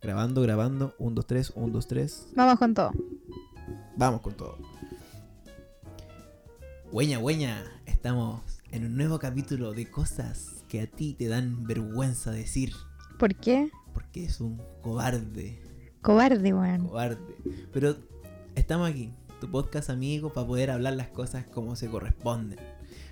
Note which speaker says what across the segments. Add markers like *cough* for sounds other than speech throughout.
Speaker 1: Grabando, grabando. 1, 2, 3, 1, 2, 3.
Speaker 2: Vamos con todo.
Speaker 1: Vamos con todo. Hueña, hueña. Estamos en un nuevo capítulo de cosas que a ti te dan vergüenza decir.
Speaker 2: ¿Por qué?
Speaker 1: Porque es un cobarde.
Speaker 2: Cobarde, weón.
Speaker 1: Cobarde. Pero estamos aquí, tu podcast amigo, para poder hablar las cosas como se corresponden.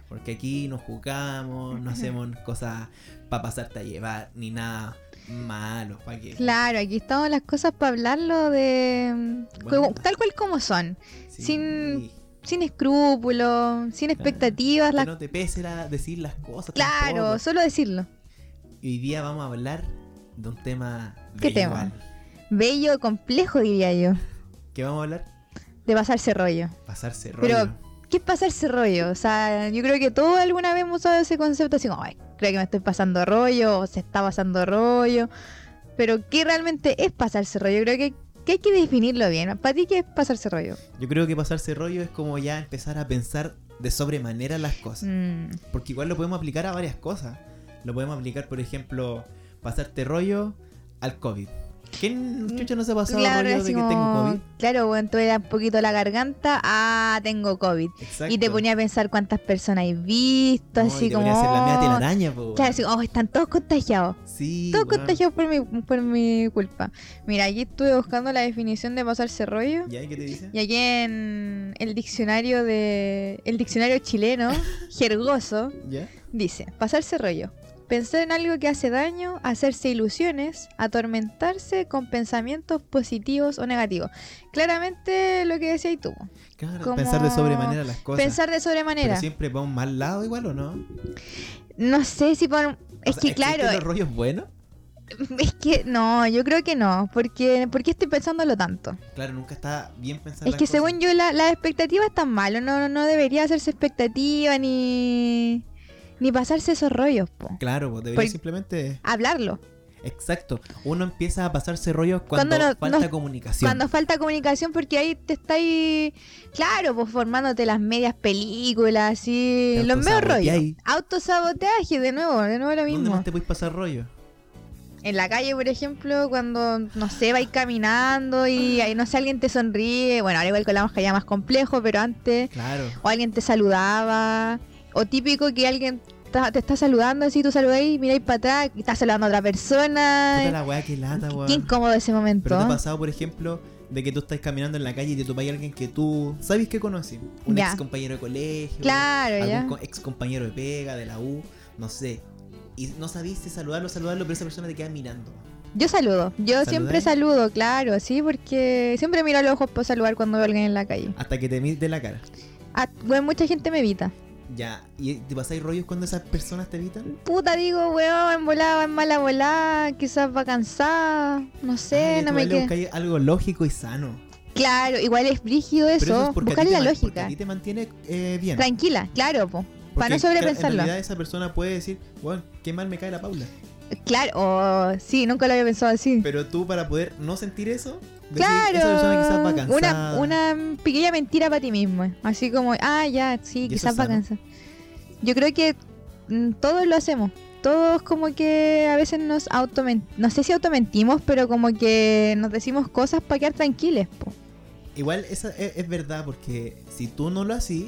Speaker 1: Porque aquí no jugamos, no hacemos cosas para pasarte a llevar, ni nada malo. ¿Para qué?
Speaker 2: Claro, aquí estamos las cosas para hablarlo de.
Speaker 1: Bueno.
Speaker 2: como- tal cual como son.
Speaker 1: Sí.
Speaker 2: sin- Sin escrúpulos, sin expectativas.
Speaker 1: Que
Speaker 2: las-
Speaker 1: no te pese la- decir las cosas.
Speaker 2: Claro,
Speaker 1: tampoco.
Speaker 2: solo decirlo.
Speaker 1: Y hoy día vamos a hablar de un tema.
Speaker 2: ¿Qué
Speaker 1: bello
Speaker 2: tema? Bello, complejo, diría yo.
Speaker 1: ¿Qué vamos a hablar?
Speaker 2: De pasarse rollo.
Speaker 1: Pasarse rollo.
Speaker 2: Pero, ¿qué es pasarse rollo? O sea, yo creo que todos alguna vez hemos usado ese concepto así como, ay, creo que me estoy pasando rollo, o se está pasando rollo. Pero, ¿qué realmente es pasarse rollo? Creo que, que hay que definirlo bien. ¿Para ti qué es pasarse rollo?
Speaker 1: Yo creo que pasarse rollo es como ya empezar a pensar de sobremanera las cosas.
Speaker 2: Mm,
Speaker 1: Porque igual lo podemos aplicar a varias cosas. Lo podemos aplicar, por ejemplo, pasarte rollo al COVID. ¿Quién chucha no se ha pasado rollo de que tengo COVID?
Speaker 2: Claro, bueno, tú un poquito la garganta, ah, tengo COVID.
Speaker 1: Exacto.
Speaker 2: Y te ponía a pensar cuántas personas hay visto,
Speaker 1: No,
Speaker 2: así
Speaker 1: y te
Speaker 2: como...
Speaker 1: ponía a hacer la media telaraña, po.
Speaker 2: Claro, así, oh, están todos contagiados.
Speaker 1: Sí,
Speaker 2: Todos contagiados por mi, por mi culpa. Mira, aquí estuve buscando la definición de pasarse rollo.
Speaker 1: ¿Y qué te dice?
Speaker 2: Y aquí en el diccionario de. El diccionario chileno, *laughs* jergoso,
Speaker 1: ¿Ya?
Speaker 2: dice: pasarse rollo. Pensar en algo que hace daño, hacerse ilusiones, atormentarse con pensamientos positivos o negativos. Claramente lo que decías tú.
Speaker 1: Claro,
Speaker 2: Como
Speaker 1: pensar de sobremanera las cosas.
Speaker 2: Pensar de sobremanera.
Speaker 1: Pero siempre va un mal lado igual, ¿o no?
Speaker 2: No sé si por. Es
Speaker 1: sea,
Speaker 2: que
Speaker 1: ¿existen
Speaker 2: claro,
Speaker 1: los rollos buenos?
Speaker 2: es que no, yo creo que no, porque ¿por qué estoy pensándolo tanto?
Speaker 1: Claro, nunca está bien pensar
Speaker 2: Es que
Speaker 1: cosas.
Speaker 2: según yo la, la expectativa es tan malo, no, no debería hacerse expectativa ni ni pasarse esos rollos, po.
Speaker 1: Claro, pues debería
Speaker 2: Por-
Speaker 1: simplemente...
Speaker 2: Hablarlo.
Speaker 1: Exacto. Uno empieza a pasarse rollos cuando,
Speaker 2: Cuando no-
Speaker 1: falta
Speaker 2: no-
Speaker 1: comunicación.
Speaker 2: Cuando falta comunicación porque ahí te estáis, claro, pues formándote las medias películas, así,
Speaker 1: Te
Speaker 2: los medios rollos.
Speaker 1: autosaboteáis.
Speaker 2: Autosabotaje, de nuevo, de nuevo lo
Speaker 1: ¿Dónde
Speaker 2: mismo.
Speaker 1: más te puedes pasar rollo?
Speaker 2: En la calle, por ejemplo, cuando, no sé, vais caminando y ahí, no sé, alguien te sonríe, bueno, ahora igual con la máscara ya más complejo, pero antes...
Speaker 1: Claro.
Speaker 2: o alguien te saludaba, o típico que alguien te está saludando así, tú saludáis, miráis para atrás y estás saludando a otra
Speaker 1: Puta
Speaker 2: persona.
Speaker 1: la weá que lata,
Speaker 2: Qué-
Speaker 1: weón.
Speaker 2: Qué incómodo ese momento.
Speaker 1: Pero te ha pasado, por ejemplo, de que tú estás caminando en la calle y te topas a alguien que tú sabes que conoces. Un
Speaker 2: Ya.
Speaker 1: ex compañero de colegio.
Speaker 2: Claro,
Speaker 1: algún ex compañero de pega, de la U, no sé. Y no sabís si saludarlo, saludarlo, pero esa persona te queda mirando.
Speaker 2: Yo saludo, yo siempre saludo, claro, sí, porque siempre miro a los ojos para saludar cuando veo a alguien en la calle.
Speaker 1: Hasta que te mires la cara.
Speaker 2: Ah, bueno, mucha gente me evita.
Speaker 1: Ya. ¿Y te pasáis rollos cuando esas personas te evitan?
Speaker 2: Puta, digo, weón, en volada, en mala volada, quizás va cansada, no sé,
Speaker 1: Ay,
Speaker 2: no me queda.
Speaker 1: algo lógico y sano.
Speaker 2: Claro, igual es brígido eso,
Speaker 1: es porque a ti
Speaker 2: buscarle la
Speaker 1: man- porque
Speaker 2: lógica.
Speaker 1: a ti te mantiene eh, bien.
Speaker 2: Tranquila, claro, po. Para no
Speaker 1: En
Speaker 2: sobrepensarlo.
Speaker 1: realidad esa persona puede decir, bueno, qué mal me cae la Paula.
Speaker 2: Claro, oh, sí, nunca lo había pensado así.
Speaker 1: Pero tú para poder no sentir eso,
Speaker 2: Claro,
Speaker 1: esa persona quizás va
Speaker 2: una,
Speaker 1: cansada.
Speaker 2: una pequeña mentira para ti mismo. Así como, ah, ya, sí,
Speaker 1: ¿Y eso
Speaker 2: quizás va cansar. Yo creo que mm, todos lo hacemos. Todos como que a veces nos automentimos, no sé si automentimos, pero como que nos decimos cosas para quedar tranquiles. po.
Speaker 1: Igual esa es, es verdad, porque si tú no lo haces,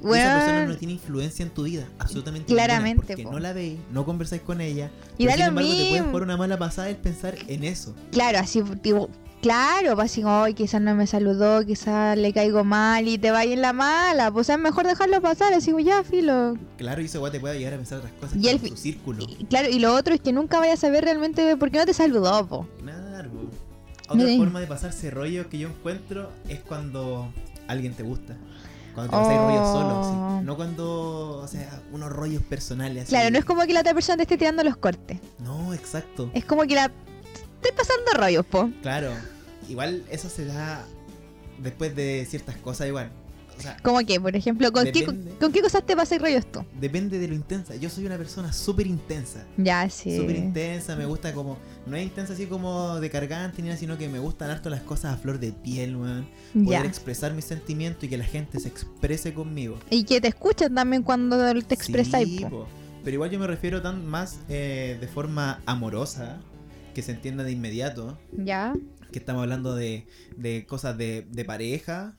Speaker 2: Bueno,
Speaker 1: esa persona no tiene influencia en tu vida, absolutamente ninguna,
Speaker 2: Claramente,
Speaker 1: porque
Speaker 2: po.
Speaker 1: no la veis, no conversáis con ella.
Speaker 2: y
Speaker 1: pero
Speaker 2: da
Speaker 1: sin
Speaker 2: lo
Speaker 1: embargo, te puedes
Speaker 2: mismo.
Speaker 1: jugar una mala pasada el pensar en eso.
Speaker 2: Claro, así, tipo, claro, pues así "Ay, quizás no me saludó, quizás le caigo mal y te vaya en la mala. Pues es mejor dejarlo pasar, así como, ya, filo,
Speaker 1: Claro, y eso te puede llegar a pensar otras cosas
Speaker 2: Y el
Speaker 1: en tu círculo.
Speaker 2: Y, claro, y lo otro es que nunca vayas a saber realmente por qué no te saludó, po.
Speaker 1: Claro. Otra forma de pasarse rollo que yo encuentro es cuando alguien te gusta. Cuando te pasáis rollo solo,
Speaker 2: Oh.
Speaker 1: sí. No cuando, o sea, unos rollos personales así.
Speaker 2: Claro, no es como que la otra persona te esté tirando los cortes.
Speaker 1: No, exacto.
Speaker 2: Es como que la estoy pasando rollos, po.
Speaker 1: Claro. Igual eso se da después de ciertas cosas igual. O sea,
Speaker 2: Como que, por ejemplo, ¿con, qué,
Speaker 1: Depende.
Speaker 2: ¿con qué cosas te pasas rollos tú?
Speaker 1: depende de lo intensa. Yo soy una persona súper intensa.
Speaker 2: Ya, sí.
Speaker 1: Súper intensa, me gusta como... No es intensa así como de cargante ni nada, sino que me gustan harto las cosas a flor de piel, weón. Poder
Speaker 2: Ya.
Speaker 1: expresar mis sentimientos y que la gente se exprese conmigo.
Speaker 2: Y que te escuchan también cuando te expresas.
Speaker 1: Sí. Pero igual yo me refiero tan más eh, de forma amorosa que se entienda de inmediato,
Speaker 2: Ya,
Speaker 1: que estamos hablando de, de cosas de, de pareja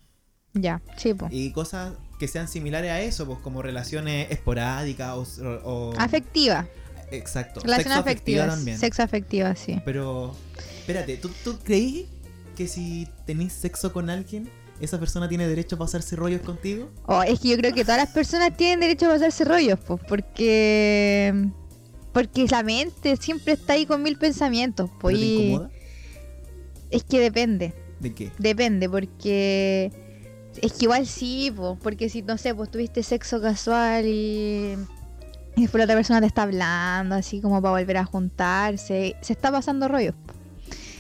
Speaker 2: ya, sí, po.
Speaker 1: y cosas que sean similares a eso, pues como relaciones esporádicas o... o-
Speaker 2: Afectiva.
Speaker 1: Exacto.
Speaker 2: Relación
Speaker 1: sexo afectiva también.
Speaker 2: Sexo afectiva, sí.
Speaker 1: Pero, espérate, ¿tú, ¿tú creí que si tenés sexo con alguien, esa persona tiene derecho a pasarse rollos contigo?
Speaker 2: Oh, es que yo creo que todas las personas tienen derecho a pasarse rollos, pues, porque. Porque la mente siempre está ahí con mil pensamientos, pues.
Speaker 1: ¿Pero te incomoda?
Speaker 2: Es que depende.
Speaker 1: ¿De qué?
Speaker 2: Depende, porque. Es que igual sí, pues, porque si, no sé, pues tuviste sexo casual y. Y después la otra persona te está hablando, así como para volver a juntarse. Se está pasando rollos. po.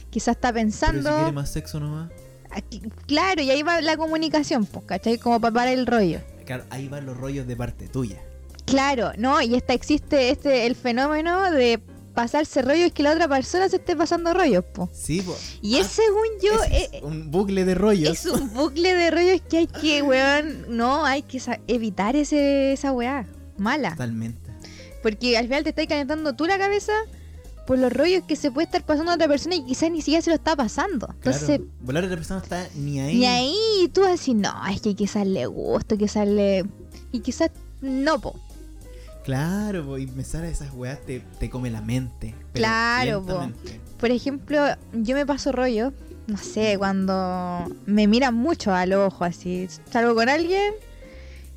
Speaker 2: Quizás está
Speaker 1: Pero
Speaker 2: pensando.
Speaker 1: si quiere más sexo nomás.
Speaker 2: Aquí- Claro, y ahí va la comunicación, pues, ¿cachai? Como para parar el rollo.
Speaker 1: Claro, ahí van los rollos de parte tuya.
Speaker 2: Claro, no, y esta existe este el fenómeno de pasarse rollos que la otra persona se esté pasando rollos, po.
Speaker 1: Sí, pues.
Speaker 2: Y es según yo,
Speaker 1: es
Speaker 2: eh,
Speaker 1: un bucle de rollos.
Speaker 2: es un bucle de rollos que hay que, *laughs* weón, no, hay que evitar ese, esa weá, mala.
Speaker 1: Totalmente.
Speaker 2: Porque al final te estás calentando tú la cabeza por los rollos que se puede estar pasando a otra persona y quizás ni siquiera se lo está pasando. Entonces.
Speaker 1: Volar otra persona está ni ahí.
Speaker 2: ni ahí y tú así, no, es que quizás le gusto, quizás le... Y quizás no, po.
Speaker 1: Claro, po, y me sale esas weas, te, te come la mente.
Speaker 2: Claro, po. Por ejemplo, yo me paso rollo, no sé, cuando me miran mucho al ojo, así, salgo con alguien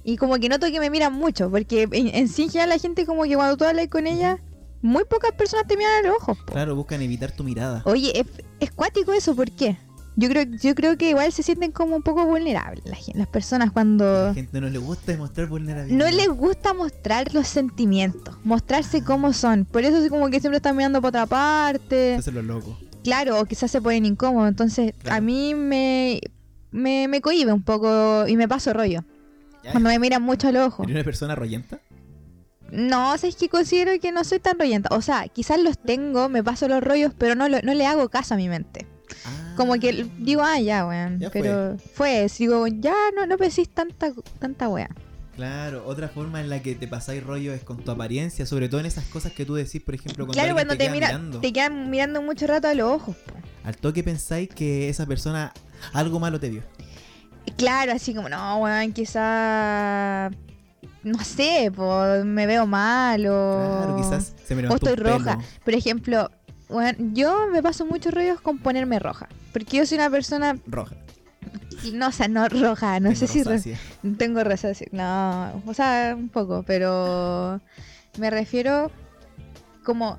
Speaker 2: y como que noto que me miran mucho, porque en, en sí ya la gente como que cuando tú hablas con ella, muy pocas personas te miran a los ojos. po.
Speaker 1: Claro, buscan evitar tu mirada.
Speaker 2: Oye, es, es cuático eso, ¿por qué? Yo creo, yo creo que igual se sienten como un poco vulnerables la gen- las personas
Speaker 1: A
Speaker 2: cuando
Speaker 1: la gente no le gusta demostrar vulnerabilidad.
Speaker 2: no les gusta mostrar los sentimientos, mostrarse cómo son. Por eso es como que siempre están mirando por otra parte.
Speaker 1: Eso es lo loco.
Speaker 2: Claro, o quizás se ponen incómodos. Entonces,
Speaker 1: Claro.
Speaker 2: a mí me, me, me cohibe un poco y me paso rollo.
Speaker 1: Ya.
Speaker 2: Cuando me miran mucho al ojo.
Speaker 1: ¿Eres una persona rollenta?
Speaker 2: No, o sea, es que considero que no soy tan rollenta. O sea, quizás los tengo, me paso los rollos, pero no, lo- no le hago caso a mi mente.
Speaker 1: Ah.
Speaker 2: Como que digo, ah, ya, weón.
Speaker 1: Ya fue.
Speaker 2: pero fue. digo, ya no, no pensís tanta, tanta wea.
Speaker 1: Claro, otra forma en la que te pasáis rollo es con tu apariencia, sobre todo en esas cosas que tú decís, por ejemplo, cuando
Speaker 2: Claro, cuando te,
Speaker 1: queda
Speaker 2: mira,
Speaker 1: mirando.
Speaker 2: te quedan mirando mucho rato a los ojos. po.
Speaker 1: Al toque pensáis que esa persona algo malo te vio.
Speaker 2: Claro, así como, no, weón, quizás. No sé, po, me veo mal o.
Speaker 1: Claro, quizás se me
Speaker 2: O estoy roja.
Speaker 1: pelo.
Speaker 2: Por ejemplo, bueno, yo me paso muchos rollos con ponerme roja. Porque yo soy una persona.
Speaker 1: Roja.
Speaker 2: No, o sea, no roja, no
Speaker 1: Tengo
Speaker 2: sé si.
Speaker 1: rosácea.
Speaker 2: Tengo rosácea. No, o sea, un poco, pero. Me refiero como.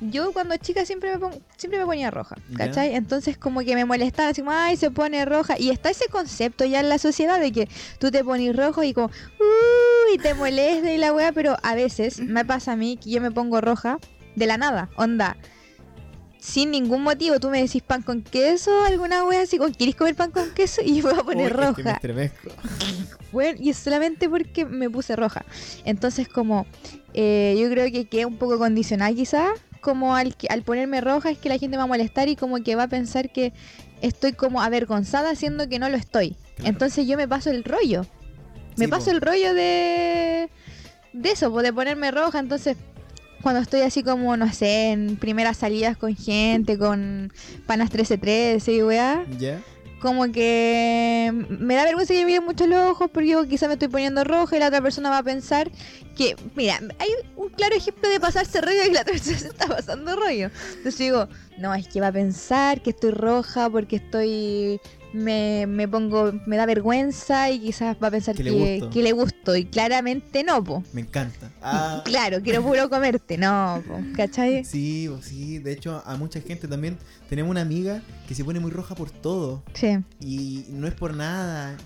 Speaker 2: Yo cuando chica siempre me, pon- siempre me ponía roja. ¿cachai? Entonces como que me molestaba, así como, ay, se pone roja. Y está ese concepto ya en la sociedad de que tú te pones rojo y como, uy, te molesta y la weá, pero a veces me pasa a mí que yo me pongo roja de la nada, onda. Sin ningún motivo, tú me decís pan con queso, alguna wea así, ¿quieres comer pan con queso? Y yo voy a poner
Speaker 1: Uy, es que me
Speaker 2: roja. Bueno, y es solamente porque me puse roja. Entonces, como eh, yo creo que quedé un poco condicionada quizás, como al, al ponerme roja es que la gente va a molestar y como que va a pensar que estoy como avergonzada siendo que no lo estoy.
Speaker 1: Claro.
Speaker 2: Entonces yo me paso el rollo. Me
Speaker 1: Sí,
Speaker 2: paso
Speaker 1: po.
Speaker 2: el rollo de, de eso, po, de ponerme roja. Entonces, cuando estoy así como, no sé, en primeras salidas con gente, con panas 1313 y weá como que me da vergüenza que me miren mucho los ojos porque yo quizá me estoy poniendo roja y la otra persona va a pensar que, mira, hay un claro ejemplo de pasarse rollo y que la otra *laughs* persona se está pasando rollo. Entonces digo, no, es que va a pensar que estoy roja porque estoy, me, me pongo, me da vergüenza y quizás va a pensar
Speaker 1: Que
Speaker 2: que,
Speaker 1: le gusto.
Speaker 2: que le gusto y claramente no, po.
Speaker 1: Me encanta. *laughs* Ah,
Speaker 2: Claro, quiero puro comerte, no, po, ¿cachai?
Speaker 1: sí, sí. De hecho, a mucha gente también tenemos una amiga que se pone muy roja por todo.
Speaker 2: Sí.
Speaker 1: Y no es por nada.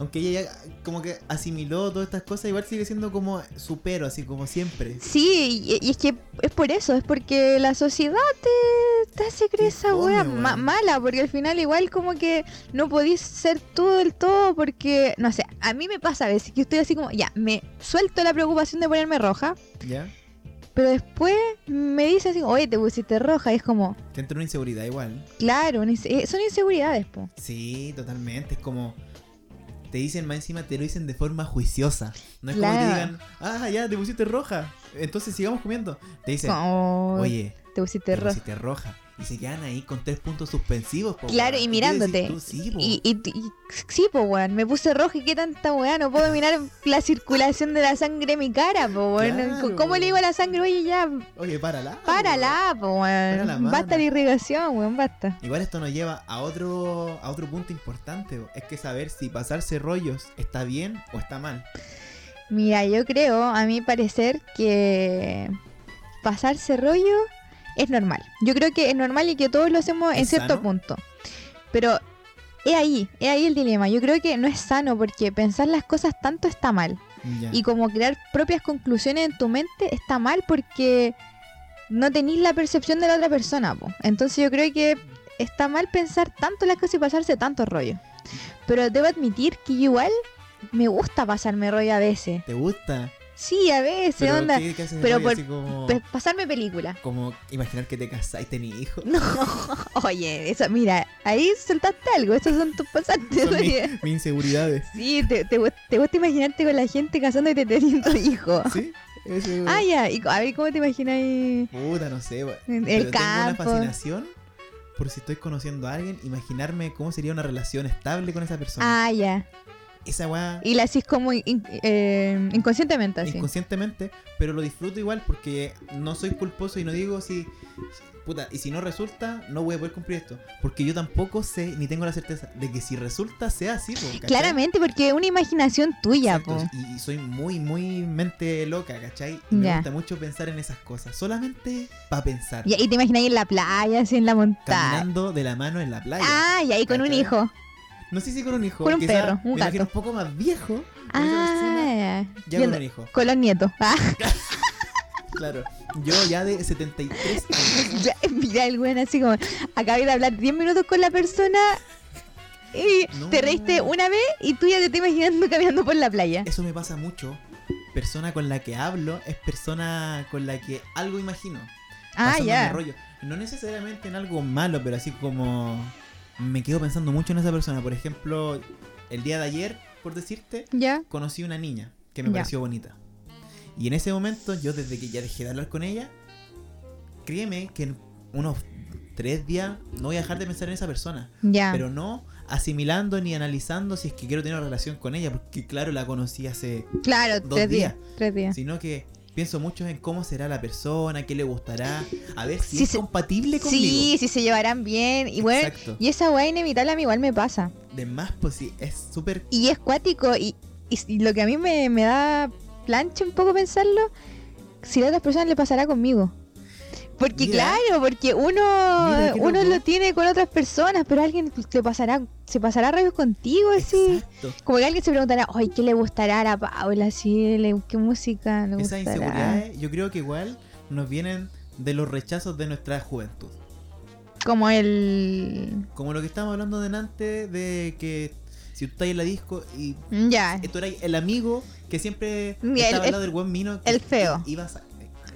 Speaker 1: Aunque ella ya como que asimiló todas estas cosas, igual sigue siendo como supero, así como siempre.
Speaker 2: Sí, y, y es que es por eso, es porque la sociedad te, te hace creer esa wea ma- mala, porque al final igual como que no podís ser tú del todo, porque, no sé, a mí me pasa a veces que estoy así como, ya, me suelto la preocupación de ponerme roja,
Speaker 1: ¿Ya?
Speaker 2: pero después me dice así, oye, te pusiste roja, y es como,
Speaker 1: Te entra una inseguridad igual.
Speaker 2: claro, eh, son inseguridades, po.
Speaker 1: Sí, totalmente. Es como. Te dicen más encima, te lo dicen de forma juiciosa. No es como que te
Speaker 2: Claro.
Speaker 1: digan, ah, ya, te pusiste roja. Entonces sigamos comiendo. Te dicen, oye,
Speaker 2: te pusiste
Speaker 1: te
Speaker 2: roja.
Speaker 1: pusiste roja. Y se quedan ahí con tres puntos suspensivos. po,
Speaker 2: Claro, y mirándote.
Speaker 1: decís tú, sí, po.
Speaker 2: Y, y, y- sí, pues, weón, me puse roja y qué tanta weá, no puedo mirar la circulación de la sangre en mi cara, pues, weón.
Speaker 1: Claro.
Speaker 2: ¿Cómo le digo a la sangre, oye, ya,
Speaker 1: Oye, párala. po,
Speaker 2: párala,
Speaker 1: Para la
Speaker 2: weón? Basta la irrigación, weón, basta.
Speaker 1: Igual esto nos lleva a otro, a otro punto importante. po. Es que saber si pasarse rollos está bien o está mal.
Speaker 2: Mira, yo creo, a mi parecer, que pasarse rollo es normal. Yo creo que es normal y que todos lo hacemos en
Speaker 1: ¿Es
Speaker 2: cierto
Speaker 1: sano?
Speaker 2: punto. Pero es ahí, es ahí el dilema. Yo creo que no es sano porque pensar las cosas tanto está mal. Y como crear propias conclusiones en tu mente está mal porque no tenéis la percepción de la otra persona. po. Entonces yo creo que está mal pensar tanto las cosas y pasarse tanto rollo. Pero debo admitir que igual me gusta pasarme rollo a veces.
Speaker 1: ¿Te gusta?
Speaker 2: Sí, a veces,
Speaker 1: Pero
Speaker 2: onda.
Speaker 1: ¿qué- qué
Speaker 2: pero por-
Speaker 1: como,
Speaker 2: pasarme película.
Speaker 1: como imaginar que te casás y tenés hijos.
Speaker 2: No, *laughs* oye, eso, mira, ahí soltaste algo, esos son tus pasantes.
Speaker 1: Son
Speaker 2: oye.
Speaker 1: mis, mis inseguridades.
Speaker 2: Sí, te, te, te gusta imaginarte con la gente casando y te teniendo *laughs* hijos.
Speaker 1: ¿Sí? Ese-
Speaker 2: Ah, ya, y, a ver, ¿cómo te imaginas ahí?
Speaker 1: Puta, no sé.
Speaker 2: En
Speaker 1: pero
Speaker 2: el
Speaker 1: tengo una
Speaker 2: campo.
Speaker 1: fascinación por si estoy conociendo a alguien, imaginarme cómo sería una relación estable con esa persona.
Speaker 2: Ah, ya.
Speaker 1: Esa weá
Speaker 2: Y la haces como in- eh, inconscientemente así.
Speaker 1: inconscientemente, pero lo disfruto igual porque no soy culposo y no digo si. Puta, y si no resulta, no voy a poder cumplir esto. Porque yo tampoco sé, ni tengo la certeza de que si resulta, sea así.
Speaker 2: Claramente, porque es una imaginación tuya,
Speaker 1: Exacto,
Speaker 2: po.
Speaker 1: Y, y soy muy, muy mente loca, ¿cachai? Y me
Speaker 2: Ya.
Speaker 1: gusta mucho pensar en esas cosas. Solamente para pensar.
Speaker 2: Y, y te imaginas ahí en la playa, así en la montaña.
Speaker 1: Caminando de la mano en la playa.
Speaker 2: Ah, y ahí con un hijo.
Speaker 1: No sé si con un hijo.
Speaker 2: Con un
Speaker 1: quizá
Speaker 2: perro, un
Speaker 1: me
Speaker 2: gato.
Speaker 1: un poco más viejo. esa persona,
Speaker 2: Ah,
Speaker 1: ya con un hijo.
Speaker 2: Con los nietos. *laughs* Ah,
Speaker 1: Claro. Yo ya de 73 años. *laughs*
Speaker 2: ya, mira el güey así como, acabé de hablar 10 minutos con la persona y
Speaker 1: No.
Speaker 2: te reíste una vez y tú ya te estás imaginando caminando por la playa.
Speaker 1: Eso me pasa mucho. Persona con la que hablo es persona con la que algo imagino.
Speaker 2: Ah, ya.
Speaker 1: No necesariamente en algo malo, pero así como me quedo pensando mucho en esa persona. Por ejemplo, el día de ayer, por decirte,
Speaker 2: Ya.
Speaker 1: conocí una niña que me
Speaker 2: Ya.
Speaker 1: pareció bonita. Y en ese momento, yo desde que ya dejé de hablar con ella, créeme que en unos tres días no voy a dejar de pensar en esa persona.
Speaker 2: Ya.
Speaker 1: Pero no asimilando ni analizando si es que quiero tener una relación con ella, porque claro, la conocí hace...
Speaker 2: claro,
Speaker 1: dos
Speaker 2: tres días.
Speaker 1: días.
Speaker 2: Tres días.
Speaker 1: Sino que pienso mucho en cómo será la persona, qué le gustará, a ver si es
Speaker 2: se-
Speaker 1: compatible conmigo.
Speaker 2: Sí, sí se llevarán bien. Y bueno,
Speaker 1: Exacto.
Speaker 2: y esa weá inevitable a mí igual me pasa.
Speaker 1: De más, pues sí, es súper...
Speaker 2: Y es cuático. Y, y, y lo que a mí me, me da plancha un poco pensarlo, si a otras personas le pasará conmigo. Porque
Speaker 1: Mira.
Speaker 2: claro, porque uno, uno lo tiene con otras personas, pero alguien le pasará, se pasará rayos contigo, así.
Speaker 1: Exacto.
Speaker 2: Como que alguien se preguntará, ay, ¿qué le gustará a la Paula? Así, ¿Qué música le
Speaker 1: Esas
Speaker 2: gustará?
Speaker 1: inseguridades yo creo que igual nos vienen de los rechazos de nuestra juventud.
Speaker 2: Como el...
Speaker 1: Como lo que estábamos hablando delante de que si tú estás en la disco y
Speaker 2: Ya,
Speaker 1: tú eras el amigo que siempre
Speaker 2: Y
Speaker 1: estaba
Speaker 2: el-
Speaker 1: al lado del buen mino. que
Speaker 2: el feo.
Speaker 1: Ibas a-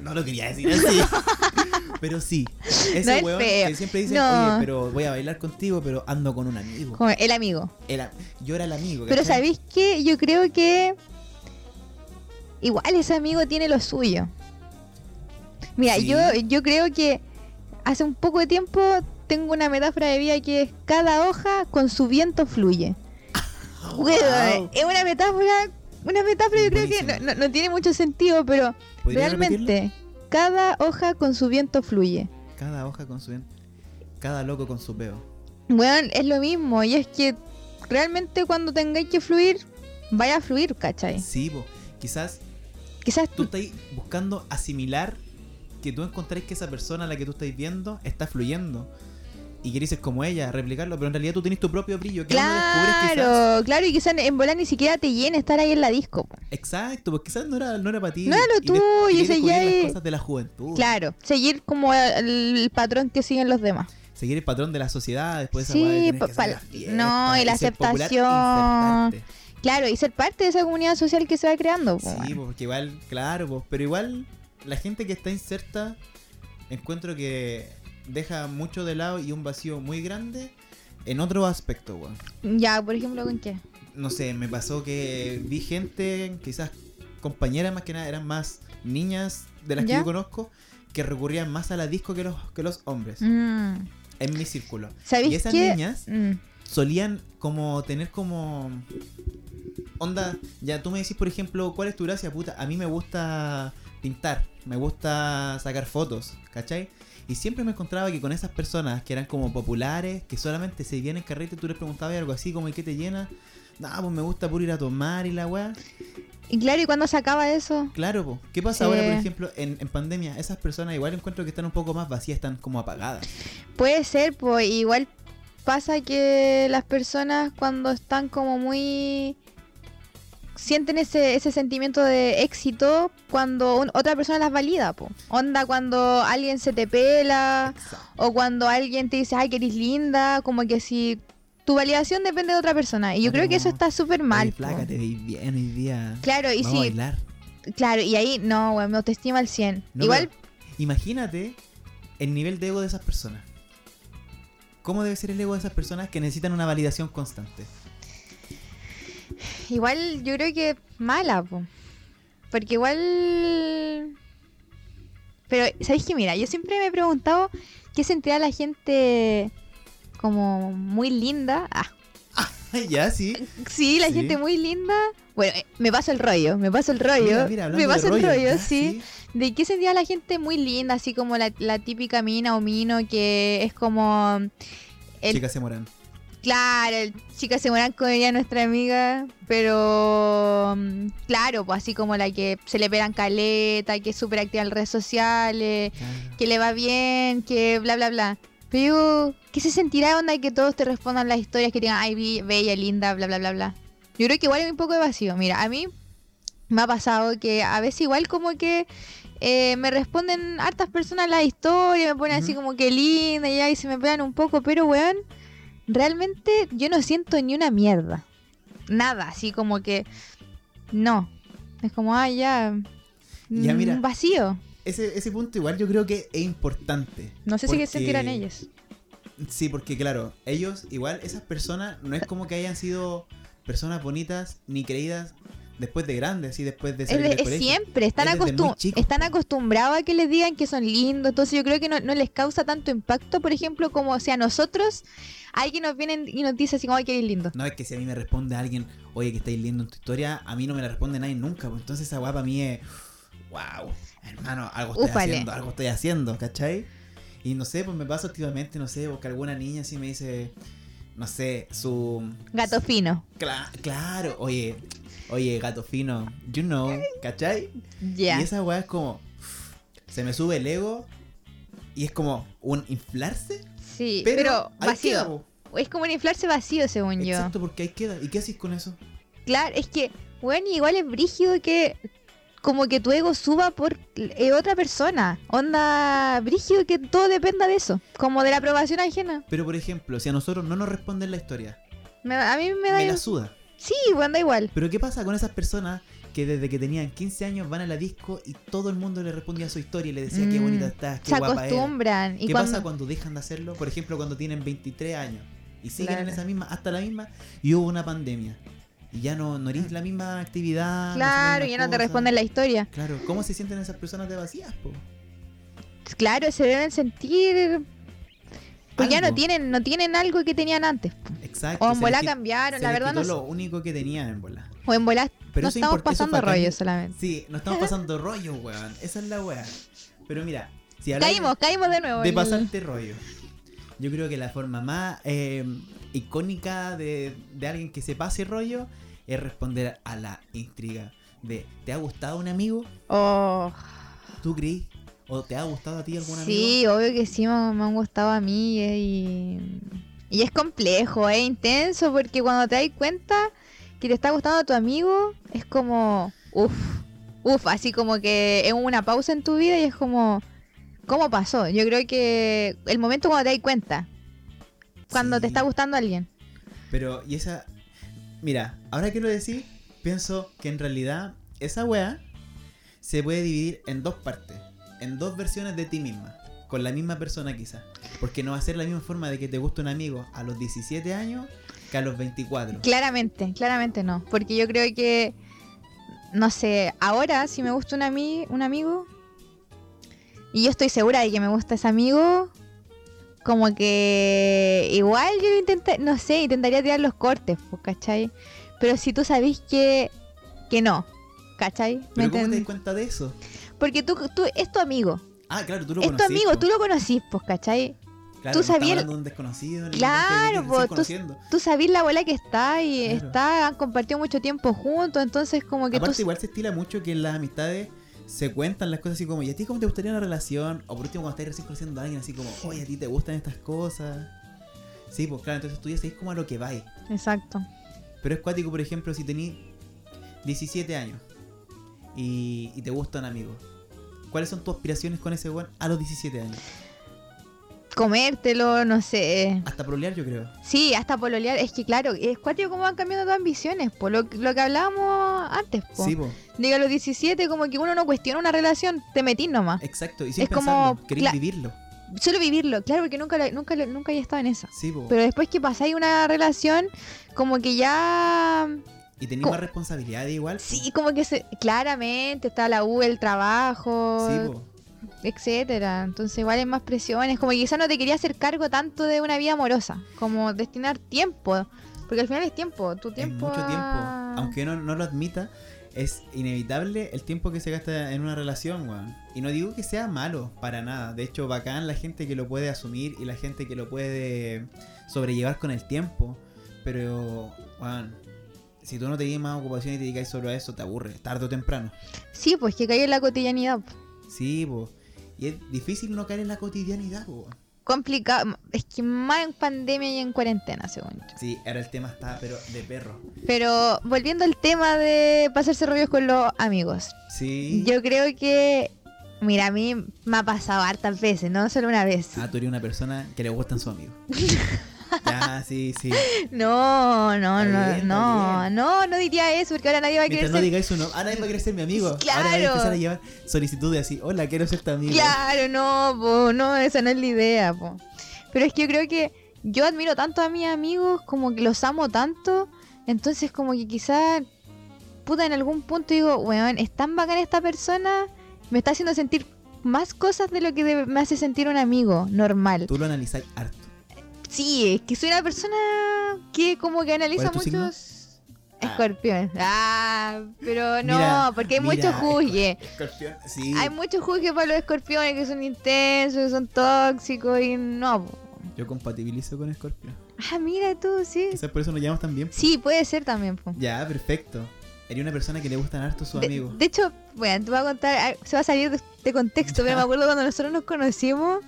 Speaker 1: No lo quería decir así. *laughs* pero sí. Ese
Speaker 2: No es
Speaker 1: weón
Speaker 2: feo.
Speaker 1: que siempre dice,
Speaker 2: No.
Speaker 1: oye, pero voy a bailar contigo, pero ando con un amigo.
Speaker 2: el amigo.
Speaker 1: Yo era el amigo.
Speaker 2: Pero. ¿sabéis qué? Yo creo que igual ese amigo tiene lo suyo. Mira,
Speaker 1: Sí.
Speaker 2: yo, yo creo que hace un poco de tiempo tengo una metáfora de vida que es cada hoja con su viento fluye. *laughs* Es una metáfora, una metáfora yo creo que no, no- no tiene mucho sentido, pero
Speaker 1: ¿Podrías repetirlo?
Speaker 2: Cada hoja con su viento fluye.
Speaker 1: Cada hoja con su viento. Cada loco con su peo.
Speaker 2: Bueno, es lo mismo, y es que realmente cuando tengáis que fluir, vaya a fluir, ¿cachai?
Speaker 1: Sí, po. Quizás
Speaker 2: Quizás
Speaker 1: tú estás buscando asimilar que tú encontrás que esa persona a la que tú estás viendo está fluyendo. Y querés ser como ella, replicarlo, pero en realidad tú tienes tu propio brillo. Que no.
Speaker 2: Claro, claro, y quizás en volar ni siquiera te llene estar ahí en la disco. po.
Speaker 1: Exacto, porque quizás no era, no era para ti.
Speaker 2: No era lo tuyo, ya
Speaker 1: las cosas de la juventud.
Speaker 2: Claro, seguir como el, el patrón que siguen los demás.
Speaker 1: Seguir el patrón de la sociedad después de
Speaker 2: Sí,
Speaker 1: esa que la fiesta
Speaker 2: no, y la aceptación. Claro, y ser parte de esa comunidad social que se va creando. po,
Speaker 1: Sí, porque igual, claro, po, pero igual la gente que está inserta encuentro que deja mucho de lado y un vacío muy grande en otro aspecto, weón.
Speaker 2: Ya, por ejemplo, ¿con qué?
Speaker 1: No sé, me pasó que vi gente, quizás compañeras más que nada, eran más niñas de las que yo conozco, que recurrían más a la disco que los, que los hombres.
Speaker 2: Mm.
Speaker 1: En mi círculo.
Speaker 2: ¿Sabéis
Speaker 1: Y esas
Speaker 2: qué?
Speaker 1: niñas
Speaker 2: Mm.
Speaker 1: solían como tener como onda, ya tú me decís por ejemplo, ¿cuál es tu gracia, puta? A mí me gusta pintar, me gusta sacar fotos, ¿cachai? Y siempre me encontraba que con esas personas que eran como populares, que solamente se vienen en carrete, tú les preguntabas algo así como ¿y qué te llena? No, pues me gusta puro ir a tomar y la weá.
Speaker 2: Y claro, ¿y cuándo se acaba eso?
Speaker 1: Claro, po. ¿qué pasa ahora, por ejemplo, en, en pandemia? Esas personas igual encuentro que están un poco más vacías, están como apagadas.
Speaker 2: Puede ser, pues igual pasa que las personas cuando están como muy... sienten ese, ese sentimiento de éxito cuando un- otra persona las valida, po. Onda cuando alguien se te pela o cuando alguien te dice, ay, que eres linda, como que si tu validación depende de otra persona. Y yo creo que eso está súper mal.
Speaker 1: Oye,
Speaker 2: po.
Speaker 1: flaca, te veis bien hoy día.
Speaker 2: Claro, y
Speaker 1: Vamos a
Speaker 2: sí,
Speaker 1: bailar.
Speaker 2: claro, y ahí no, me autoestima al 100.
Speaker 1: No,
Speaker 2: igual,
Speaker 1: imagínate el nivel de ego de esas personas. ¿Cómo debe ser el ego de esas personas que necesitan una validación constante?
Speaker 2: Igual yo creo que mala, po. Porque igual... Pero, ¿sabéis qué? Mira, yo siempre me he preguntado qué sentirá la gente como muy linda. Ah, *laughs*
Speaker 1: ya, sí.
Speaker 2: sí, la
Speaker 1: Sí.
Speaker 2: gente muy linda. Bueno, eh, me paso el rollo, me paso el rollo.
Speaker 1: Mira, mira, hablando
Speaker 2: me paso el rollo, sí. De qué sentirá la gente muy linda, así como la, la típica mina o mino que es como... El
Speaker 1: Chicas se moran.
Speaker 2: Claro, el chica se mueran con ella nuestra amiga, pero mm, claro, pues así como la que se le pegan caleta, que es súper activa en redes sociales, que le va bien, que bla bla bla. Pero, ¿qué se sentirá onda que todos te respondan las historias que digan, ay, bella, linda, bla bla bla bla? Yo creo que igual hay un poco de vacío. Mira, a mí me ha pasado que a veces igual como que eh, me responden hartas personas las historias, me ponen así como que linda y ahí se me pegan un poco, pero weón, realmente yo no siento ni una mierda. Nada, así como que no. Es como, ah, ya.
Speaker 1: Ya,
Speaker 2: mm,
Speaker 1: mira.
Speaker 2: Vacío.
Speaker 1: Ese, ese punto igual yo creo que es importante.
Speaker 2: No sé si qué
Speaker 1: Porque-
Speaker 2: sentirán ellos.
Speaker 1: Sí, porque claro, ellos igual, esas personas, no es como que hayan sido personas bonitas ni creídas después de grandes, y después de salir del
Speaker 2: es siempre, están,
Speaker 1: Es
Speaker 2: acostum- están acostumbrados a que les digan que son lindos, entonces yo creo que no, no les causa tanto impacto, por ejemplo, como si a nosotros alguien nos viene y nos dice así como, ay, que eres lindo.
Speaker 1: No, es que si a mí me responde alguien, oye, que estáis leyendo en tu historia, a mí no me la responde nadie nunca. Pues entonces esa guapa a mí es, wow, hermano, algo estoy haciendo, algo estoy haciendo, ¿cachai? Y no sé, pues me pasa activamente, no sé, porque alguna niña así me dice, no sé, su...
Speaker 2: Gato fino.
Speaker 1: Cla- claro, oye, oye, gato fino, you know, ¿cachai? Y esa weá es como, se me sube el ego y es como un inflarse,
Speaker 2: Sí,
Speaker 1: pero,
Speaker 2: vacío.
Speaker 1: queda,
Speaker 2: es como un inflarse vacío, según yo.
Speaker 1: Exacto, porque ahí queda. ¿Y qué haces con eso?
Speaker 2: Claro, es que, bueno, igual es brígido que como que tu ego suba por eh, otra persona. Onda, brígido que todo dependa de eso. Como de la aprobación ajena.
Speaker 1: Pero por ejemplo, si a nosotros no nos responden la historia,
Speaker 2: Me- a mí me da...
Speaker 1: me la suda.
Speaker 2: Sí, bueno, da igual.
Speaker 1: Pero ¿qué pasa con esas personas que desde que tenían 15 años van a la disco y todo el mundo le respondía a su historia y le decía qué
Speaker 2: Mm,
Speaker 1: bonita estás, qué
Speaker 2: Se
Speaker 1: guapa eres?
Speaker 2: acostumbran. Y
Speaker 1: ¿Qué
Speaker 2: cuando...
Speaker 1: pasa cuando dejan de hacerlo? Por ejemplo, cuando tienen 23 años y siguen en esa misma, hasta la misma, y hubo una pandemia. Y ya no, no eres la misma actividad. no
Speaker 2: Claro, ya
Speaker 1: mismas
Speaker 2: no te responden la historia.
Speaker 1: Claro, ¿cómo se sienten esas personas de vacías, po?
Speaker 2: Claro, se deben sentir... Pues ya no tienen, no tienen algo que tenían antes.
Speaker 1: Exacto.
Speaker 2: O en bola cambiaron, la verdad no sé.
Speaker 1: lo único que tenían en bola.
Speaker 2: O en bola
Speaker 1: Pero
Speaker 2: no
Speaker 1: eso
Speaker 2: estamos pasando
Speaker 1: es
Speaker 2: rollo solamente.
Speaker 1: Sí, no estamos *laughs* pasando rollo, weón. Esa es la weá. Pero mira, si
Speaker 2: Caímos, caímos de nuevo.
Speaker 1: de
Speaker 2: el-
Speaker 1: pasarte rollo, yo creo que la forma más eh, icónica de, de alguien que se pase rollo es responder a la intriga de ¿te ha gustado un amigo?
Speaker 2: Oh,
Speaker 1: ¿Tú crees? ¿O te ha gustado a ti algún amigo?
Speaker 2: sí, obvio que sí, me, me han gustado a mí eh, y, y es complejo, es intenso porque cuando te das cuenta que te está gustando tu amigo, es como, uff, uff, así como que es una pausa en tu vida y es como, ¿cómo pasó? Yo creo que el momento cuando te das cuenta, cuando te está gustando alguien.
Speaker 1: Pero, y esa. Mira, ahora que lo decís, pienso que en realidad esa weá se puede dividir en dos partes. En dos versiones de ti misma. Con la misma persona quizás. Porque no va a ser la misma forma de que te guste un amigo a los 17 años que a los 24.
Speaker 2: Claramente, claramente no. Porque yo creo que, no sé, ahora si me gusta un, ami un amigo, y yo estoy segura de que me gusta ese amigo, como que igual yo intenté, no sé, intentaría tirar los cortes, pues, ¿cachai? Pero si tú sabís que, que no, ¿cachai? ¿Me
Speaker 1: ¿Pero cómo te das cuenta de eso?
Speaker 2: Porque tú, tú, es tu amigo,
Speaker 1: Ah, claro, tú lo
Speaker 2: es tu amigo, tú lo conocís, pues, ¿cachai?
Speaker 1: Claro,
Speaker 2: tú sabías-
Speaker 1: hablando de un desconocido.
Speaker 2: Claro,
Speaker 1: que
Speaker 2: tú-
Speaker 1: recién conociendo.
Speaker 2: Tú sabís la abuela que está y
Speaker 1: Claro.
Speaker 2: está, han compartido mucho tiempo juntos, entonces como que
Speaker 1: Aparte,
Speaker 2: tú...
Speaker 1: igual se estila mucho que en las amistades se cuentan las cosas así como, ¿y a ti cómo te gustaría una relación? O por último, cuando estás recién conociendo a alguien, así como, oye, ¿a ti te gustan estas cosas? Sí, pues claro, entonces tú ya sabes como a lo que vais.
Speaker 2: Exacto.
Speaker 1: Pero es cuático, por ejemplo, si tenés 17 años y, y te gusta un amigo. ¿Cuáles son tus aspiraciones con ese weón a los 17 años?
Speaker 2: Comértelo, no sé.
Speaker 1: Hasta prolear, yo creo.
Speaker 2: Sí, hasta pololear. Es que claro, es cuático cómo van cambiando tus ambiciones, por lo, lo que hablábamos antes, po.
Speaker 1: Sí, pues.
Speaker 2: Diga, a los 17 como que uno no cuestiona una relación, te metís nomás.
Speaker 1: Exacto. Y sin
Speaker 2: Es como-
Speaker 1: querés vivirlo.
Speaker 2: Solo vivirlo, claro, porque nunca, lo- nunca, lo- nunca he estado en esa.
Speaker 1: Sí, pues.
Speaker 2: Pero después que pasáis una relación, como que ya...
Speaker 1: Y
Speaker 2: co-
Speaker 1: más responsabilidades igual.
Speaker 2: Sí, como que se, claramente está la U, el trabajo,
Speaker 1: Sí,
Speaker 2: etcétera. Entonces igual hay más presiones. Como que quizás no te quería hacer cargo tanto de una vida amorosa. Como destinar tiempo. Porque al final es tiempo. Tu
Speaker 1: Es
Speaker 2: tiempo.
Speaker 1: mucho tiempo.
Speaker 2: a-
Speaker 1: Aunque uno no lo admita, es inevitable el tiempo que se gasta en una relación, weón. Y no digo que sea malo, para nada. De hecho, bacán la gente que lo puede asumir y la gente que lo puede sobrellevar con el tiempo. Pero, weón, si tú no te más ocupación y te dedicas solo a eso, te aburre, tarde o temprano.
Speaker 2: Sí, pues que cae en la cotidianidad.
Speaker 1: Sí, po. Y es difícil no caer en la cotidianidad, weón.
Speaker 2: Complicado. Es que más en pandemia y en cuarentena, según yo.
Speaker 1: Sí, ahora el tema está, pero de perro.
Speaker 2: Pero volviendo al tema de pasarse rollos con los amigos.
Speaker 1: Sí.
Speaker 2: Yo creo que. Mira, a mí me ha pasado hartas veces, no solo una vez.
Speaker 1: Ah, tú eres una persona que le gustan sus amigos. *laughs* ya, sí, sí. *laughs*
Speaker 2: No, no, no, no, no, no diría eso porque ahora nadie va a querer
Speaker 1: Mientras no
Speaker 2: ser...
Speaker 1: digáis su nombre. Ah, nadie va a querer ser mi amigo. Ahora
Speaker 2: Claro.
Speaker 1: voy a empezar a llevar solicitudes así. Hola, quiero ser tu amigo.
Speaker 2: Claro, no, po, no, esa no es la idea, po. Pero es que yo creo que yo admiro tanto a mis amigos, como que los amo tanto, entonces como que quizá, puta, en algún punto digo, weón, es tan bacán esta persona, me está haciendo sentir más cosas de lo que me hace sentir un amigo normal.
Speaker 1: Tú lo analizáis harto.
Speaker 2: Sí, es que soy una persona que como que analiza muchos...
Speaker 1: Ah.
Speaker 2: Escorpión. Ah, pero no,
Speaker 1: Mira,
Speaker 2: porque hay
Speaker 1: mira,
Speaker 2: mucho juzgue.
Speaker 1: Escorpión, sí.
Speaker 2: Hay mucho juzgue para los escorpiones que son intensos, que son tóxicos y no.
Speaker 1: Yo compatibilizo con Escorpión.
Speaker 2: Ah, mira tú, sí.
Speaker 1: Quizás por eso nos llamamos tan bien.
Speaker 2: Sí, puede ser también. po.
Speaker 1: Ya, perfecto. Eres una persona que le gustan harto sus
Speaker 2: De,
Speaker 1: amigos.
Speaker 2: de hecho, bueno, te voy a contar, ah, se va a salir de, de contexto, pero me acuerdo cuando nosotros nos conocimos,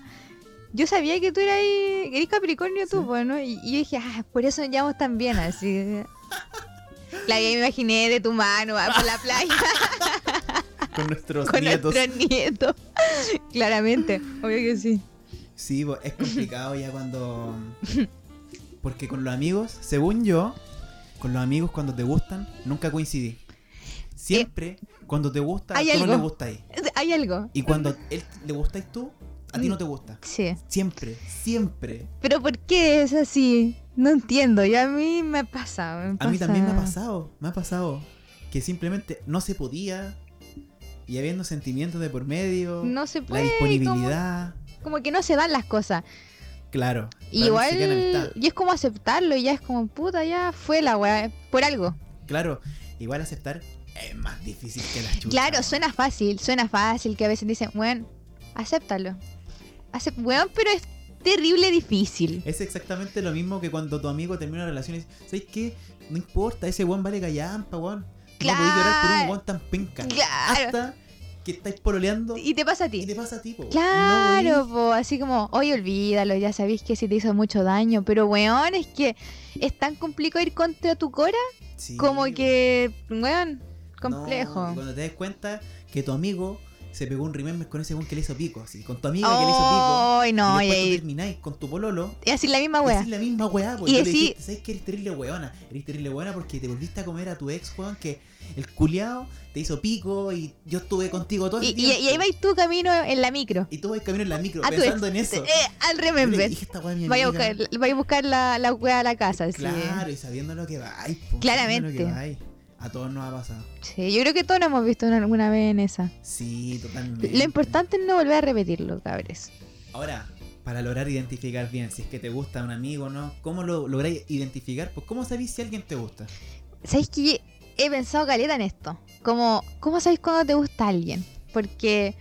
Speaker 2: yo sabía que tú eras, eres Capricornio tú,
Speaker 1: Sí.
Speaker 2: pues, ¿no? Y, y yo dije, ah, por eso nos llevamos tan bien, así. *laughs* La me imaginé de tu mano ah, por la playa *laughs*
Speaker 1: Con nuestros
Speaker 2: con
Speaker 1: nietos.
Speaker 2: nuestros nietos. Claramente, obvio que sí.
Speaker 1: Sí, es complicado ya cuando. Porque con los amigos, según yo, con los amigos cuando te gustan, nunca coincidí. Siempre, cuando te gusta, tú no
Speaker 2: algo.
Speaker 1: le gustáis.
Speaker 2: Hay algo.
Speaker 1: Y cuando él le gustáis tú, a ti no te gusta.
Speaker 2: Sí.
Speaker 1: Siempre, siempre.
Speaker 2: Pero ¿por qué es así? No entiendo. Y a mí me pasa. me
Speaker 1: A mí también me ha pasado, me ha pasado que simplemente no se podía y habiendo sentimientos de por medio,
Speaker 2: No se
Speaker 1: la
Speaker 2: puede. y
Speaker 1: disponibilidad,
Speaker 2: Como, como que no se dan las cosas.
Speaker 1: claro. La
Speaker 2: igual. Y es como aceptarlo. Y ya es como, puta, ya fue la weá. Por algo.
Speaker 1: Claro, igual aceptar es más difícil que la chucha.
Speaker 2: claro, suena fácil. Suena fácil que a veces dicen, weón, acéptalo. Acep weón, pero es terrible difícil.
Speaker 1: Es exactamente lo mismo que cuando tu amigo termina una relación y dice, ¿sabes qué? No importa, ese weón vale callampa, weón. No podéis llorar por un
Speaker 2: Claro.
Speaker 1: weón tan penca.
Speaker 2: Claro.
Speaker 1: Hasta que estáis pololeando
Speaker 2: Y te pasa a
Speaker 1: y
Speaker 2: ti.
Speaker 1: te pasa a ti, po.
Speaker 2: Claro,
Speaker 1: No
Speaker 2: po, así como, oye, olvídalo, ya sabéis que si te hizo mucho daño, pero weón, es que es tan complicado ir contra tu cora
Speaker 1: Sí,
Speaker 2: como que, weón, complejo.
Speaker 1: y cuando te das cuenta que tu amigo se pegó un remember con ese weón que le hizo pico, así, con tu amiga que le hizo pico.
Speaker 2: Ay, no,
Speaker 1: y
Speaker 2: y
Speaker 1: después tú
Speaker 2: ahí,
Speaker 1: termináis con tu pololo.
Speaker 2: y así la misma
Speaker 1: Y
Speaker 2: wea.
Speaker 1: decís la misma weá, po.
Speaker 2: Y
Speaker 1: Y tú
Speaker 2: decí-
Speaker 1: dijiste, ¿sabes que eres terrible weona? Eres terrible weona porque te volviste a comer a tu ex, weón, que el culiao te hizo pico y yo estuve contigo todo el
Speaker 2: Y, y,
Speaker 1: tiempo.
Speaker 2: y ahí vais tú camino en la micro.
Speaker 1: Y tú vas camino en la micro
Speaker 2: A
Speaker 1: pensando en eso.
Speaker 2: Eh, al remember.
Speaker 1: dije, esta weá es mi
Speaker 2: Vaya a buscar, vaya a buscar la, la wea a la casa, sí.
Speaker 1: Claro, y sabiendo lo que vais, po,
Speaker 2: Claramente.
Speaker 1: A todos nos ha pasado.
Speaker 2: Sí, yo creo que todos nos hemos visto en alguna vez en esa.
Speaker 1: Sí, totalmente.
Speaker 2: Lo importante es no volver a repetirlo, cabres.
Speaker 1: Ahora, para lograr identificar bien si es que te gusta un amigo o no, ¿cómo lo lográis identificar? Pues, ¿cómo sabéis si alguien te gusta?
Speaker 2: ¿Sabéis que he pensado caleta en esto? Como, ¿cómo sabéis cuando te gusta alguien? Porque,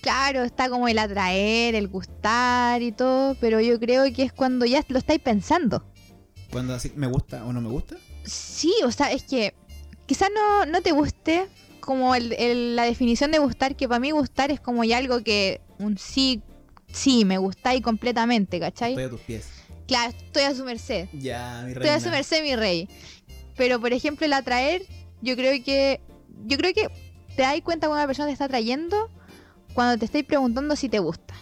Speaker 2: claro, está como el atraer, el gustar y todo, pero yo creo que es cuando ya lo estáis pensando.
Speaker 1: Cuando así, ¿me gusta o no me gusta?
Speaker 2: Sí, o sea, es que quizás no, no te guste como el- el- la definición de gustar, que para mí gustar es como ya algo que un sí, sí, me gustáis completamente, ¿cachai?
Speaker 1: Estoy a tus pies.
Speaker 2: Claro, estoy a su merced.
Speaker 1: Ya, mi
Speaker 2: Estoy
Speaker 1: reina.
Speaker 2: a su merced, mi rey. Pero, por ejemplo, el atraer, yo creo que. Yo creo que te das cuenta cuando una persona te está atrayendo cuando te estáis preguntando si te gusta.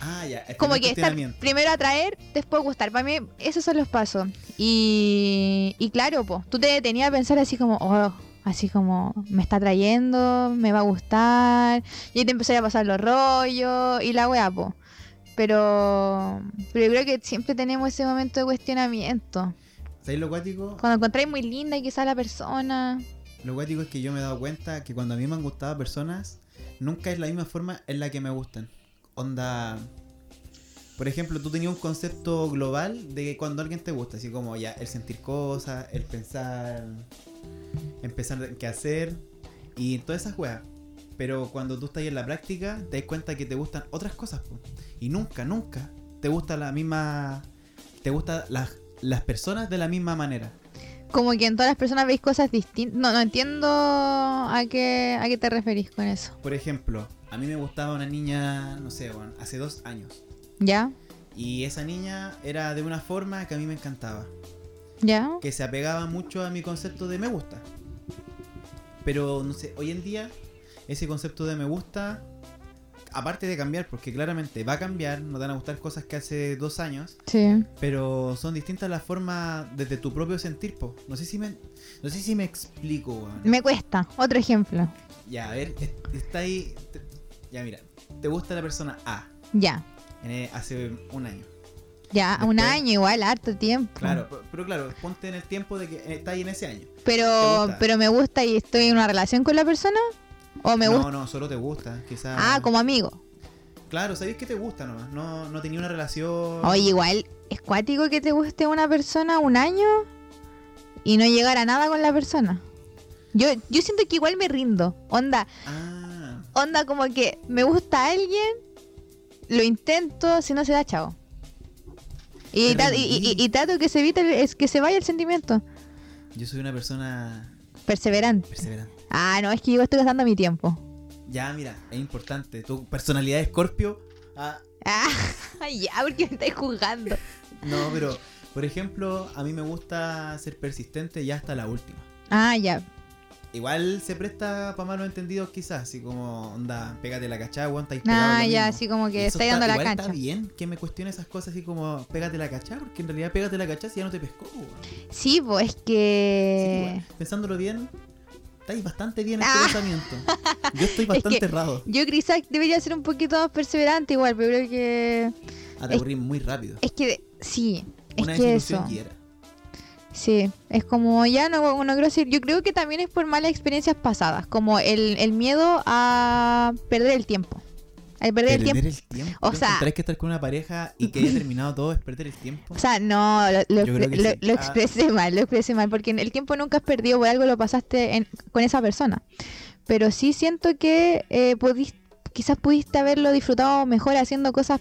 Speaker 1: Ah, ya. el
Speaker 2: Como que estar primero atraer, después gustar. Para mí, esos son los pasos. Y, y claro, pues, tú te detenías a pensar así como, oh, así como, me está atrayendo, me va a gustar. Y ahí te empezaría a pasar los rollos y la weá, po. Pero, pero yo creo que siempre tenemos ese momento de cuestionamiento.
Speaker 1: ¿Sabéis lo cuático?
Speaker 2: Cuando encontráis muy linda y quizá la persona.
Speaker 1: Lo cuático es que yo me he dado cuenta que cuando a mí me han gustado personas, nunca es la misma forma en la que me gustan. Onda. Por ejemplo, tú tenías un concepto global de cuando alguien te gusta, así como ya el sentir cosas, el pensar, empezar qué hacer y todas esas weas. Pero cuando tú estás en la práctica, te das cuenta que te gustan otras cosas. Y nunca, nunca te gusta la misma. Te gustan las personas de la misma manera.
Speaker 2: Como que en todas las personas veis cosas distintas. No, no entiendo a qué, a qué te referís con eso.
Speaker 1: Por ejemplo, a mí me gustaba una niña, no sé, bueno, hace dos años.
Speaker 2: ¿Ya?
Speaker 1: Y esa niña era de una forma que a mí me encantaba.
Speaker 2: ¿Ya?
Speaker 1: Que se apegaba mucho a mi concepto de me gusta. Pero, no sé, hoy en día, ese concepto de me gusta, aparte de cambiar, porque claramente va a cambiar, no te van a gustar cosas que hace dos años,
Speaker 2: Sí.
Speaker 1: pero son distintas las formas desde tu propio sentir, po. No sé si me, no sé si me explico, weón.
Speaker 2: Me cuesta. Otro ejemplo.
Speaker 1: Ya, a ver, es- está ahí. te- ya, mira, te gusta la persona A
Speaker 2: Ya.
Speaker 1: en, eh, hace un año.
Speaker 2: Ya, un año igual, harto tiempo.
Speaker 1: Claro, pe- pero claro, ponte en el tiempo de que eh, está ahí en ese año. ¿Te
Speaker 2: Pero, pero me gusta y estoy en una relación con la persona. O me
Speaker 1: no,
Speaker 2: gusta.
Speaker 1: no, solo te gusta, quizás.
Speaker 2: Ah, como amigo.
Speaker 1: Claro, sabéis que te gusta nomás. No, no tenía una relación.
Speaker 2: Oye, igual, es cuático que te guste una persona un año y no llegar a nada con la persona. Yo, yo siento que igual me rindo. Onda,
Speaker 1: Ah,
Speaker 2: onda como que me gusta alguien, lo intento, si no se da, chao. Y,
Speaker 1: Te
Speaker 2: tra- y, y- trato que se evite, el- es que se vaya el sentimiento.
Speaker 1: yo soy una persona
Speaker 2: Perseverante.
Speaker 1: perseverante.
Speaker 2: Ah, no, es que yo estoy gastando mi tiempo.
Speaker 1: Ya, mira, es importante. Tu personalidad de Scorpio. Ah,
Speaker 2: Ah, *laughs* ya, porque me estáis juzgando. *laughs*
Speaker 1: no, pero, por ejemplo, a mí me gusta ser persistente ya hasta la última.
Speaker 2: Ah, ya.
Speaker 1: Igual se presta para malos entendidos quizás, así como, onda, pégate la weón, estáis pegado
Speaker 2: Ah, ya, así como
Speaker 1: Y
Speaker 2: que estáis
Speaker 1: está-
Speaker 2: dando la
Speaker 1: igual
Speaker 2: cancha.
Speaker 1: Está bien que me cuestione esas cosas así como, pégate la cachá, porque en realidad pégate la cachá si ya no te pescó.
Speaker 2: Sí, pues es
Speaker 1: que, pensándolo bien, estáis bastante bien este
Speaker 2: Ah.
Speaker 1: pensamiento. Yo estoy *laughs* bastante
Speaker 2: que-
Speaker 1: errado.
Speaker 2: Yo quizás debería ser un poquito más perseverante igual, pero creo que...
Speaker 1: A te aburrí muy rápido.
Speaker 2: Es que, sí, es
Speaker 1: Una
Speaker 2: que
Speaker 1: desilusión
Speaker 2: eso.
Speaker 1: y era.
Speaker 2: Sí, es como ya no, no quiero decir, yo creo que también es por malas experiencias pasadas, como el, el miedo a perder el tiempo. Al perder el tiempo.
Speaker 1: Perder el tiempo.
Speaker 2: O
Speaker 1: ¿Tú
Speaker 2: sea-
Speaker 1: que estar con una pareja y que haya *laughs* terminado todo es perder el tiempo?
Speaker 2: O sea, no, lo, lo, lo-
Speaker 1: sí.
Speaker 2: lo
Speaker 1: Ah.
Speaker 2: expresé mal, lo expresé mal, porque el tiempo nunca has perdido, por algo lo pasaste en- con esa persona. Pero sí siento que eh, pudis- quizás pudiste haberlo disfrutado mejor haciendo cosas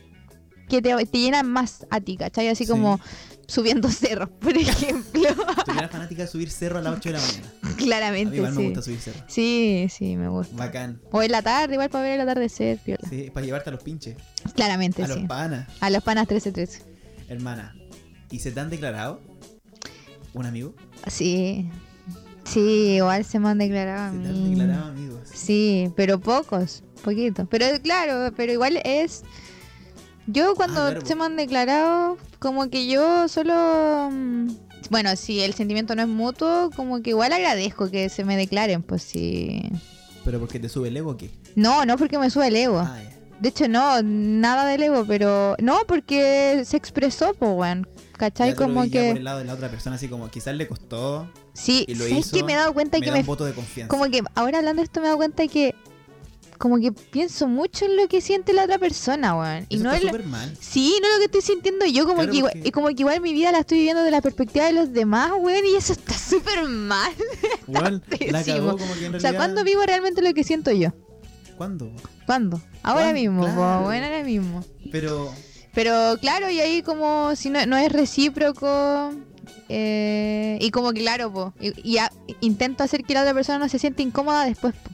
Speaker 2: que te, te llenan más a ti, ¿cachai? Así
Speaker 1: Sí.
Speaker 2: como subiendo cerros, *laughs* por ejemplo.
Speaker 1: Tú eras fanática de subir cerro a las 8 de la mañana. A mí
Speaker 2: Claramente,
Speaker 1: igual me gusta subir cerro.
Speaker 2: Sí, sí, me gusta.
Speaker 1: Bacán.
Speaker 2: O en la tarde, igual para ver el atardecer, piola.
Speaker 1: Sí, para llevarte a los pinches.
Speaker 2: Claramente,
Speaker 1: A
Speaker 2: sí.
Speaker 1: los panas.
Speaker 2: A los panas 13-13.
Speaker 1: Hermana. ¿Y se te han declarado? ¿Un amigo?
Speaker 2: Sí. Sí, igual se me han declarado a
Speaker 1: Se te han declarado amigos.
Speaker 2: Sí, pero pocos, poquito. Pero claro, pero igual es... Yo cuando
Speaker 1: Ah,
Speaker 2: se me han declarado, como que yo solo... mm, Bueno, si el sentimiento no es mutuo, como que igual agradezco que se me declaren, pues sí.
Speaker 1: ¿Pero porque te sube el ego o qué?
Speaker 2: No, no porque me sube el ego.
Speaker 1: Ah.
Speaker 2: De hecho, no, nada del ego, pero. No, porque se expresó, pues, weón. ¿Cachai?
Speaker 1: Ya
Speaker 2: Como que.
Speaker 1: por el lado de la otra persona, así como quizás le costó
Speaker 2: Sí,
Speaker 1: y lo
Speaker 2: ¿sabes
Speaker 1: hizo.
Speaker 2: que me he dado cuenta
Speaker 1: me
Speaker 2: que me.
Speaker 1: un voto de confianza.
Speaker 2: Como que ahora hablando de esto me he dado cuenta que. Como que pienso mucho en lo que siente la otra persona, weón. Y
Speaker 1: Eso
Speaker 2: no
Speaker 1: está
Speaker 2: es lo-
Speaker 1: mal.
Speaker 2: Sí, no lo que estoy sintiendo yo, como,
Speaker 1: Claro,
Speaker 2: que, igual,
Speaker 1: porque-
Speaker 2: y como que igual mi vida la estoy viviendo de la perspectiva de los demás, weón, y eso está súper mal.
Speaker 1: Igual, la
Speaker 2: pésimo.
Speaker 1: cagó como que en realidad.
Speaker 2: O sea, ¿cuándo vivo realmente lo que siento yo?
Speaker 1: ¿Cuándo?
Speaker 2: ¿Cuándo? Ahora
Speaker 1: ¿Cuándo?
Speaker 2: mismo,
Speaker 1: Claro.
Speaker 2: bueno, ahora mismo.
Speaker 1: Pero
Speaker 2: Pero claro, y ahí como si no, no es recíproco, eh, y como que claro, po, y, y a- intento hacer que la otra persona no se sienta incómoda después. po.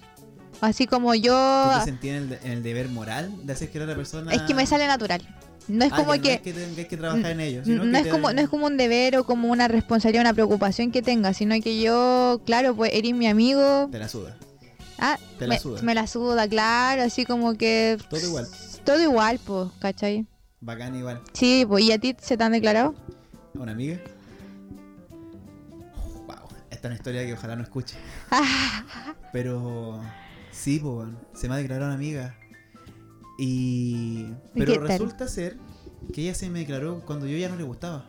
Speaker 2: Así como yo...
Speaker 1: tú te sentías en el, de- en el deber moral de hacer que la otra persona.
Speaker 2: Es que me sale natural. No es
Speaker 1: Ah,
Speaker 2: como que...
Speaker 1: No es que tengas que trabajar en ello. Sino
Speaker 2: No
Speaker 1: que
Speaker 2: es, como, no es como un deber o como una responsabilidad, una preocupación que tenga, sino que yo, claro, pues eres mi amigo.
Speaker 1: Te la suda.
Speaker 2: Ah,
Speaker 1: te la
Speaker 2: me,
Speaker 1: suda.
Speaker 2: me la suda, claro, así como que...
Speaker 1: Todo igual.
Speaker 2: Todo igual, pues, ¿cachai?
Speaker 1: Bacán igual.
Speaker 2: Sí, pues, ¿y a ti se te han declarado?
Speaker 1: ¿Una amiga? Wow. Esta es una historia que ojalá no escuche. *laughs* Pero sí, weón. se me ha declarado una amiga. Y.
Speaker 2: ¿Y
Speaker 1: Pero resulta ser que ella se me declaró cuando yo ya no le gustaba.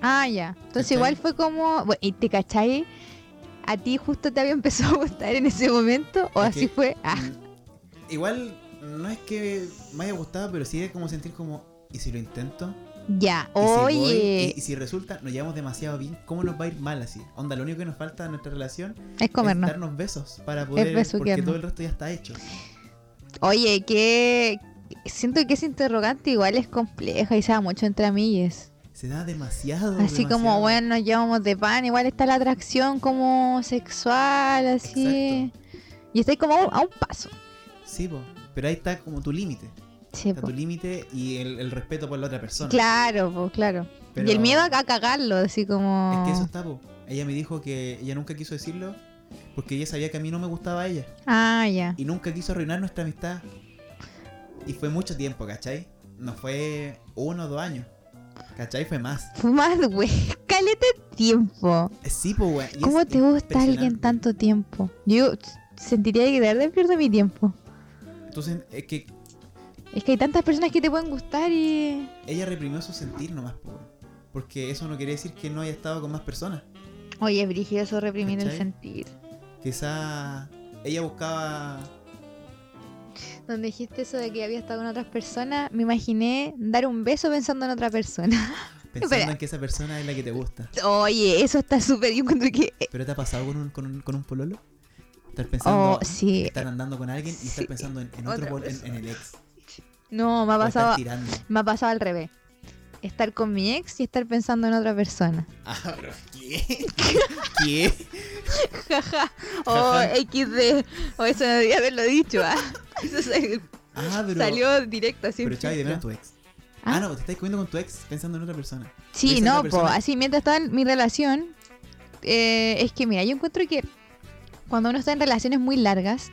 Speaker 2: Ah, ya. Entonces
Speaker 1: ¿Cachai?
Speaker 2: igual fue como... Bueno, ¿Y te cachai? ¿A ti justo te había empezado a gustar en ese momento? ¿O
Speaker 1: Es
Speaker 2: así
Speaker 1: que,
Speaker 2: fue? Ah,
Speaker 1: Igual no es que me haya gustado, pero sí es como sentir como. ¿Y si lo intento?
Speaker 2: Ya.
Speaker 1: ¿Y si voy?
Speaker 2: Oye,
Speaker 1: y, y si resulta, nos llevamos demasiado bien, ¿cómo nos va a ir mal así? Onda, lo único que nos falta en nuestra relación
Speaker 2: es
Speaker 1: es
Speaker 2: comernos.
Speaker 1: darnos besos para poder. porque
Speaker 2: besuquearnos.
Speaker 1: todo el resto ya está hecho.
Speaker 2: Oye, que... Siento que esa interrogante igual es compleja y se da mucho entre amigues.
Speaker 1: Se da demasiado.
Speaker 2: Así como, bueno, nos llevamos de pan, igual está la atracción como sexual, así. Y estoy como a un, a un paso.
Speaker 1: Sí, po. pero ahí está como tu límite.
Speaker 2: Sí,
Speaker 1: Está
Speaker 2: po.
Speaker 1: tu límite y el, el respeto por la otra persona.
Speaker 2: Claro, pues, claro.
Speaker 1: Pero
Speaker 2: Y el miedo a, cagarlo, así como...
Speaker 1: Es que eso está, po. Ella me dijo que ella nunca quiso decirlo porque ella sabía que a mí no me gustaba ella.
Speaker 2: Ah, ya.
Speaker 1: Y nunca quiso arruinar nuestra amistad. Y fue mucho tiempo, ¿cachai? No fue uno o dos años. ¿Cachai? Fue más.
Speaker 2: Fue más, güey. *laughs* Caleta tiempo.
Speaker 1: Eh, Sí, pues, güey.
Speaker 2: ¿Cómo te gusta alguien tanto tiempo? Yo sentiría que de verdad pierdo mi tiempo.
Speaker 1: Entonces, es que
Speaker 2: Es que hay tantas personas que te pueden gustar y...
Speaker 1: ella reprimió su sentir nomás, po. Porque eso no quiere decir que no haya estado con más personas.
Speaker 2: Oye, es brígido eso reprimir el sentir.
Speaker 1: Quizá ella buscaba
Speaker 2: Donde dijiste eso de que había estado con otras personas, me imaginé dar un beso pensando en otra persona. *laughs*
Speaker 1: pensando
Speaker 2: Espera.
Speaker 1: en que esa persona es la que te gusta.
Speaker 2: Oye, eso está súper... Yo encuentro que...
Speaker 1: ¿Pero te ha pasado con un, con un, con un pololo? Estar pensando,
Speaker 2: Oh, sí.
Speaker 1: estar andando con alguien y estar
Speaker 2: Sí.
Speaker 1: pensando en, en otro en, en el ex.
Speaker 2: No, me ha pasado... Me ha pasado al revés. Estar con mi ex y estar pensando en otra persona.
Speaker 1: Ah, pero ¿qué? ¿Qué?
Speaker 2: Jaja. O. XD. O eso no debería haberlo dicho. ah. Eso se-
Speaker 1: Ah, pero.
Speaker 2: salió directo así.
Speaker 1: Pero Chavi, de menos tu ex.
Speaker 2: ¿Ah?
Speaker 1: Ah, no, te estás comiendo con tu ex pensando en otra persona.
Speaker 2: Sí, no, po,
Speaker 1: persona-
Speaker 2: así mientras estaba en mi relación, eh, es que mira, yo encuentro que cuando uno está en relaciones muy largas,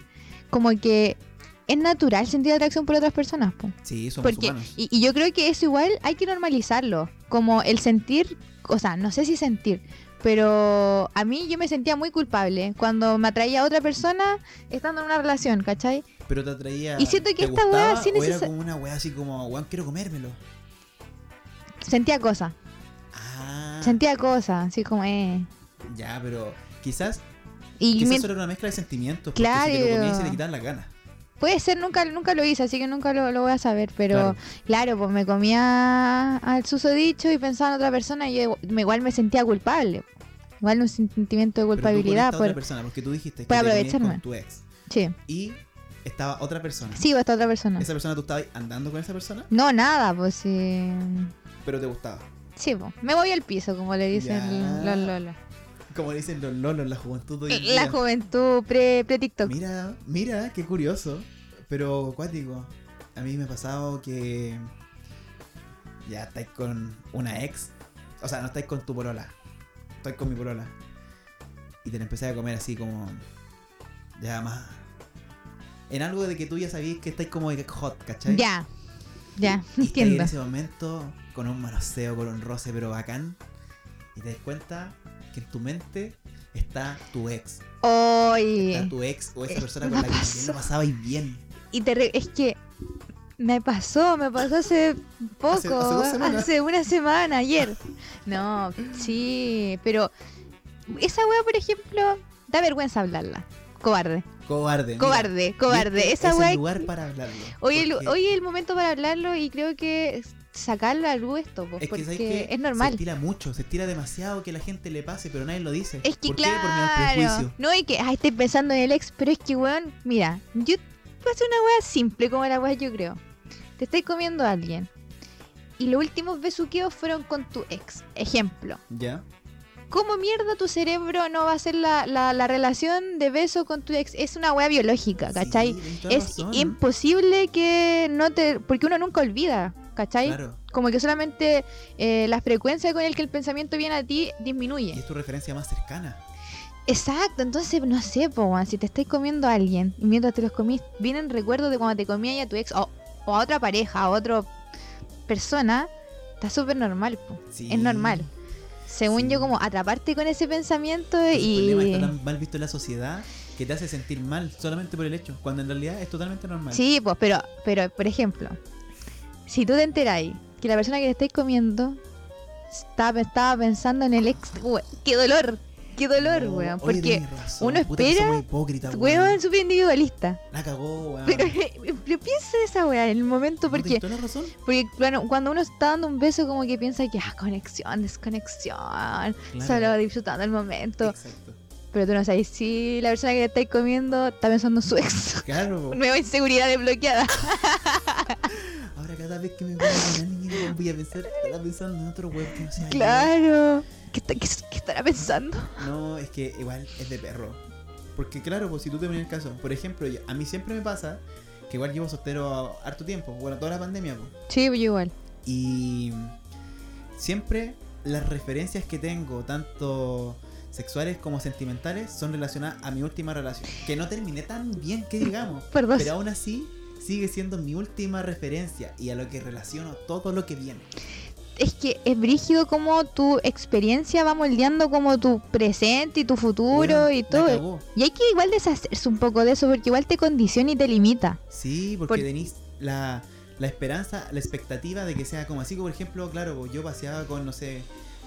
Speaker 2: como que es natural sentir atracción por otras personas, po.
Speaker 1: Sí, somos
Speaker 2: Porque,
Speaker 1: humanos.
Speaker 2: y, y yo creo que eso igual hay que normalizarlo, como el sentir, o sea, no sé si sentir, pero a mí yo me sentía muy culpable cuando me atraía a otra persona estando en una relación, ¿cachai?
Speaker 1: Pero te atraía.
Speaker 2: Y siento que
Speaker 1: ¿te
Speaker 2: esta weá sí
Speaker 1: o era como una weá así como, weón, quiero comérmelo.
Speaker 2: Sentía cosas,
Speaker 1: Ah.
Speaker 2: sentía cosas, así como, eh.
Speaker 1: Ya, pero quizás.
Speaker 2: Y
Speaker 1: Quizás solo era una mezcla de sentimientos. Porque
Speaker 2: Claro.
Speaker 1: si te lo comías y se te quitaban las ganas.
Speaker 2: Puede ser, nunca, nunca lo hice, así que nunca lo, lo voy a saber, pero
Speaker 1: Claro.
Speaker 2: claro, pues me comía al susodicho y pensaba en otra persona y yo igual me sentía culpable. Igual un sentimiento de
Speaker 1: Pero tú
Speaker 2: culpabilidad.
Speaker 1: poniste a
Speaker 2: por...
Speaker 1: otra persona, porque tú dijiste que
Speaker 2: aprovecharme.
Speaker 1: con tu ex.
Speaker 2: Sí,
Speaker 1: Y estaba otra persona.
Speaker 2: sí, o esta otra persona.
Speaker 1: Esa persona tú estabas andando con esa persona,
Speaker 2: No, nada, pues sí.
Speaker 1: pero te gustaba.
Speaker 2: Sí, pues, me voy al piso, como le dicen los lolos.
Speaker 1: Como dicen los lolos, la juventud hoy
Speaker 2: La juventud pre- pre-TikTok.
Speaker 1: Mira, mira, qué curioso. Pero cuático. A mí me ha pasado que ya estáis con una ex. O sea, no estáis con tu polola. Estoy con mi polola. Y te la empecé a comer así como. Ya más. En algo de que tú ya sabías que estáis como hot, ¿cachai?
Speaker 2: Ya, ya,
Speaker 1: Y en ese momento con un manoseo, con un roce, pero bacán. Y te das cuenta que en tu mente está tu ex.
Speaker 2: Oye.
Speaker 1: Está tu ex o esa
Speaker 2: es
Speaker 1: persona con la que también lo pasabais bien.
Speaker 2: Y te re- es que Me pasó, me pasó hace poco,
Speaker 1: Hace- hace
Speaker 2: una semana, ayer. No, sí, pero esa wea, por ejemplo, da vergüenza hablarla. Cobarde,
Speaker 1: Cobarde.
Speaker 2: cobarde,
Speaker 1: Y
Speaker 2: cobarde. Esa
Speaker 1: es
Speaker 2: wea
Speaker 1: el lugar para hablarlo.
Speaker 2: Hoy el, hoy es el momento para hablarlo y creo que sacarlo a luz esto, pues,
Speaker 1: es que,
Speaker 2: porque es
Speaker 1: Se
Speaker 2: normal.
Speaker 1: estira mucho, se estira demasiado que la gente le pase, pero nadie lo dice.
Speaker 2: Es que
Speaker 1: ¿Por qué? Por miedo al
Speaker 2: claro, no y que, ay, estoy pensando en el ex, pero es que, weón, mira, yo hacer una wea simple como la wea yo creo. Te estáis comiendo a alguien y los últimos besuqueos fueron con tu ex. Ejemplo,
Speaker 1: ¿Ya?
Speaker 2: ¿cómo mierda tu cerebro no va a hacer la, la, la relación de beso con tu ex? Es una wea biológica, ¿cachai?
Speaker 1: Sí,
Speaker 2: es
Speaker 1: razón.
Speaker 2: imposible que no te... Porque uno nunca olvida, ¿cachai?
Speaker 1: Claro.
Speaker 2: Como que solamente eh, la frecuencia con el que el pensamiento viene a ti
Speaker 1: Y
Speaker 2: disminuye.
Speaker 1: es tu referencia más cercana.
Speaker 2: Exacto, entonces no sé, po, si te estáis comiendo a alguien y mientras te los comís, vienen recuerdos de cuando te comías a tu ex o, o a otra pareja, a otra persona, está súper normal, po.
Speaker 1: Sí.
Speaker 2: es normal. Según
Speaker 1: Sí.
Speaker 2: yo, como atraparte con ese pensamiento
Speaker 1: El
Speaker 2: y...
Speaker 1: problema está tan mal visto en la sociedad que te hace sentir mal solamente por el hecho, cuando en realidad es totalmente normal.
Speaker 2: Sí, pues, pero, pero, por ejemplo, si tú te enteráis que la persona que te estáis comiendo estaba, estaba pensando en el ex, we- qué dolor, qué dolor,
Speaker 1: No,
Speaker 2: weón. Porque,
Speaker 1: razón,
Speaker 2: uno espera,
Speaker 1: somos hipócritas,
Speaker 2: weón, súper individualista.
Speaker 1: La cagó, weón.
Speaker 2: Pero, *laughs* pero piensa en esa weá en el momento,
Speaker 1: ¿No
Speaker 2: porque,
Speaker 1: toda la razón?
Speaker 2: porque bueno, cuando uno está dando un beso, como que piensa que, ah, conexión, desconexión,
Speaker 1: Claro.
Speaker 2: solo disfrutando el momento.
Speaker 1: Exacto.
Speaker 2: Pero tú no sabes si la persona que te estáis comiendo está pensando en su ex.
Speaker 1: Claro. *laughs*
Speaker 2: Nueva inseguridad desbloqueada. *laughs*
Speaker 1: Ahora cada vez que me voy a weón, voy a pensar, estará pensando en otro weón que no sea.
Speaker 2: Claro. ¿Qué, está- qué- qué estará pensando?
Speaker 1: No, es que igual es de perro. Porque claro, pues si tú te pones el caso, por ejemplo, a mí siempre me pasa que igual llevo soltero harto tiempo, bueno, toda la pandemia, pues.
Speaker 2: Sí, yo igual.
Speaker 1: Y siempre las referencias que tengo, tanto sexuales como sentimentales, son relacionadas a mi última relación. Que no terminé tan bien que digamos.
Speaker 2: Por dos.
Speaker 1: Pero aún así sigue siendo mi última referencia y a lo que relaciono todo lo que viene.
Speaker 2: Es que es brígido como tu experiencia va moldeando como tu presente y tu futuro y todo. Y hay que igual deshacerse un poco de eso porque igual te condiciona y te limita.
Speaker 1: Sí, porque
Speaker 2: Por-
Speaker 1: tenéis la, la esperanza, la expectativa de que sea como así. Por ejemplo, claro, yo paseaba con, no sé,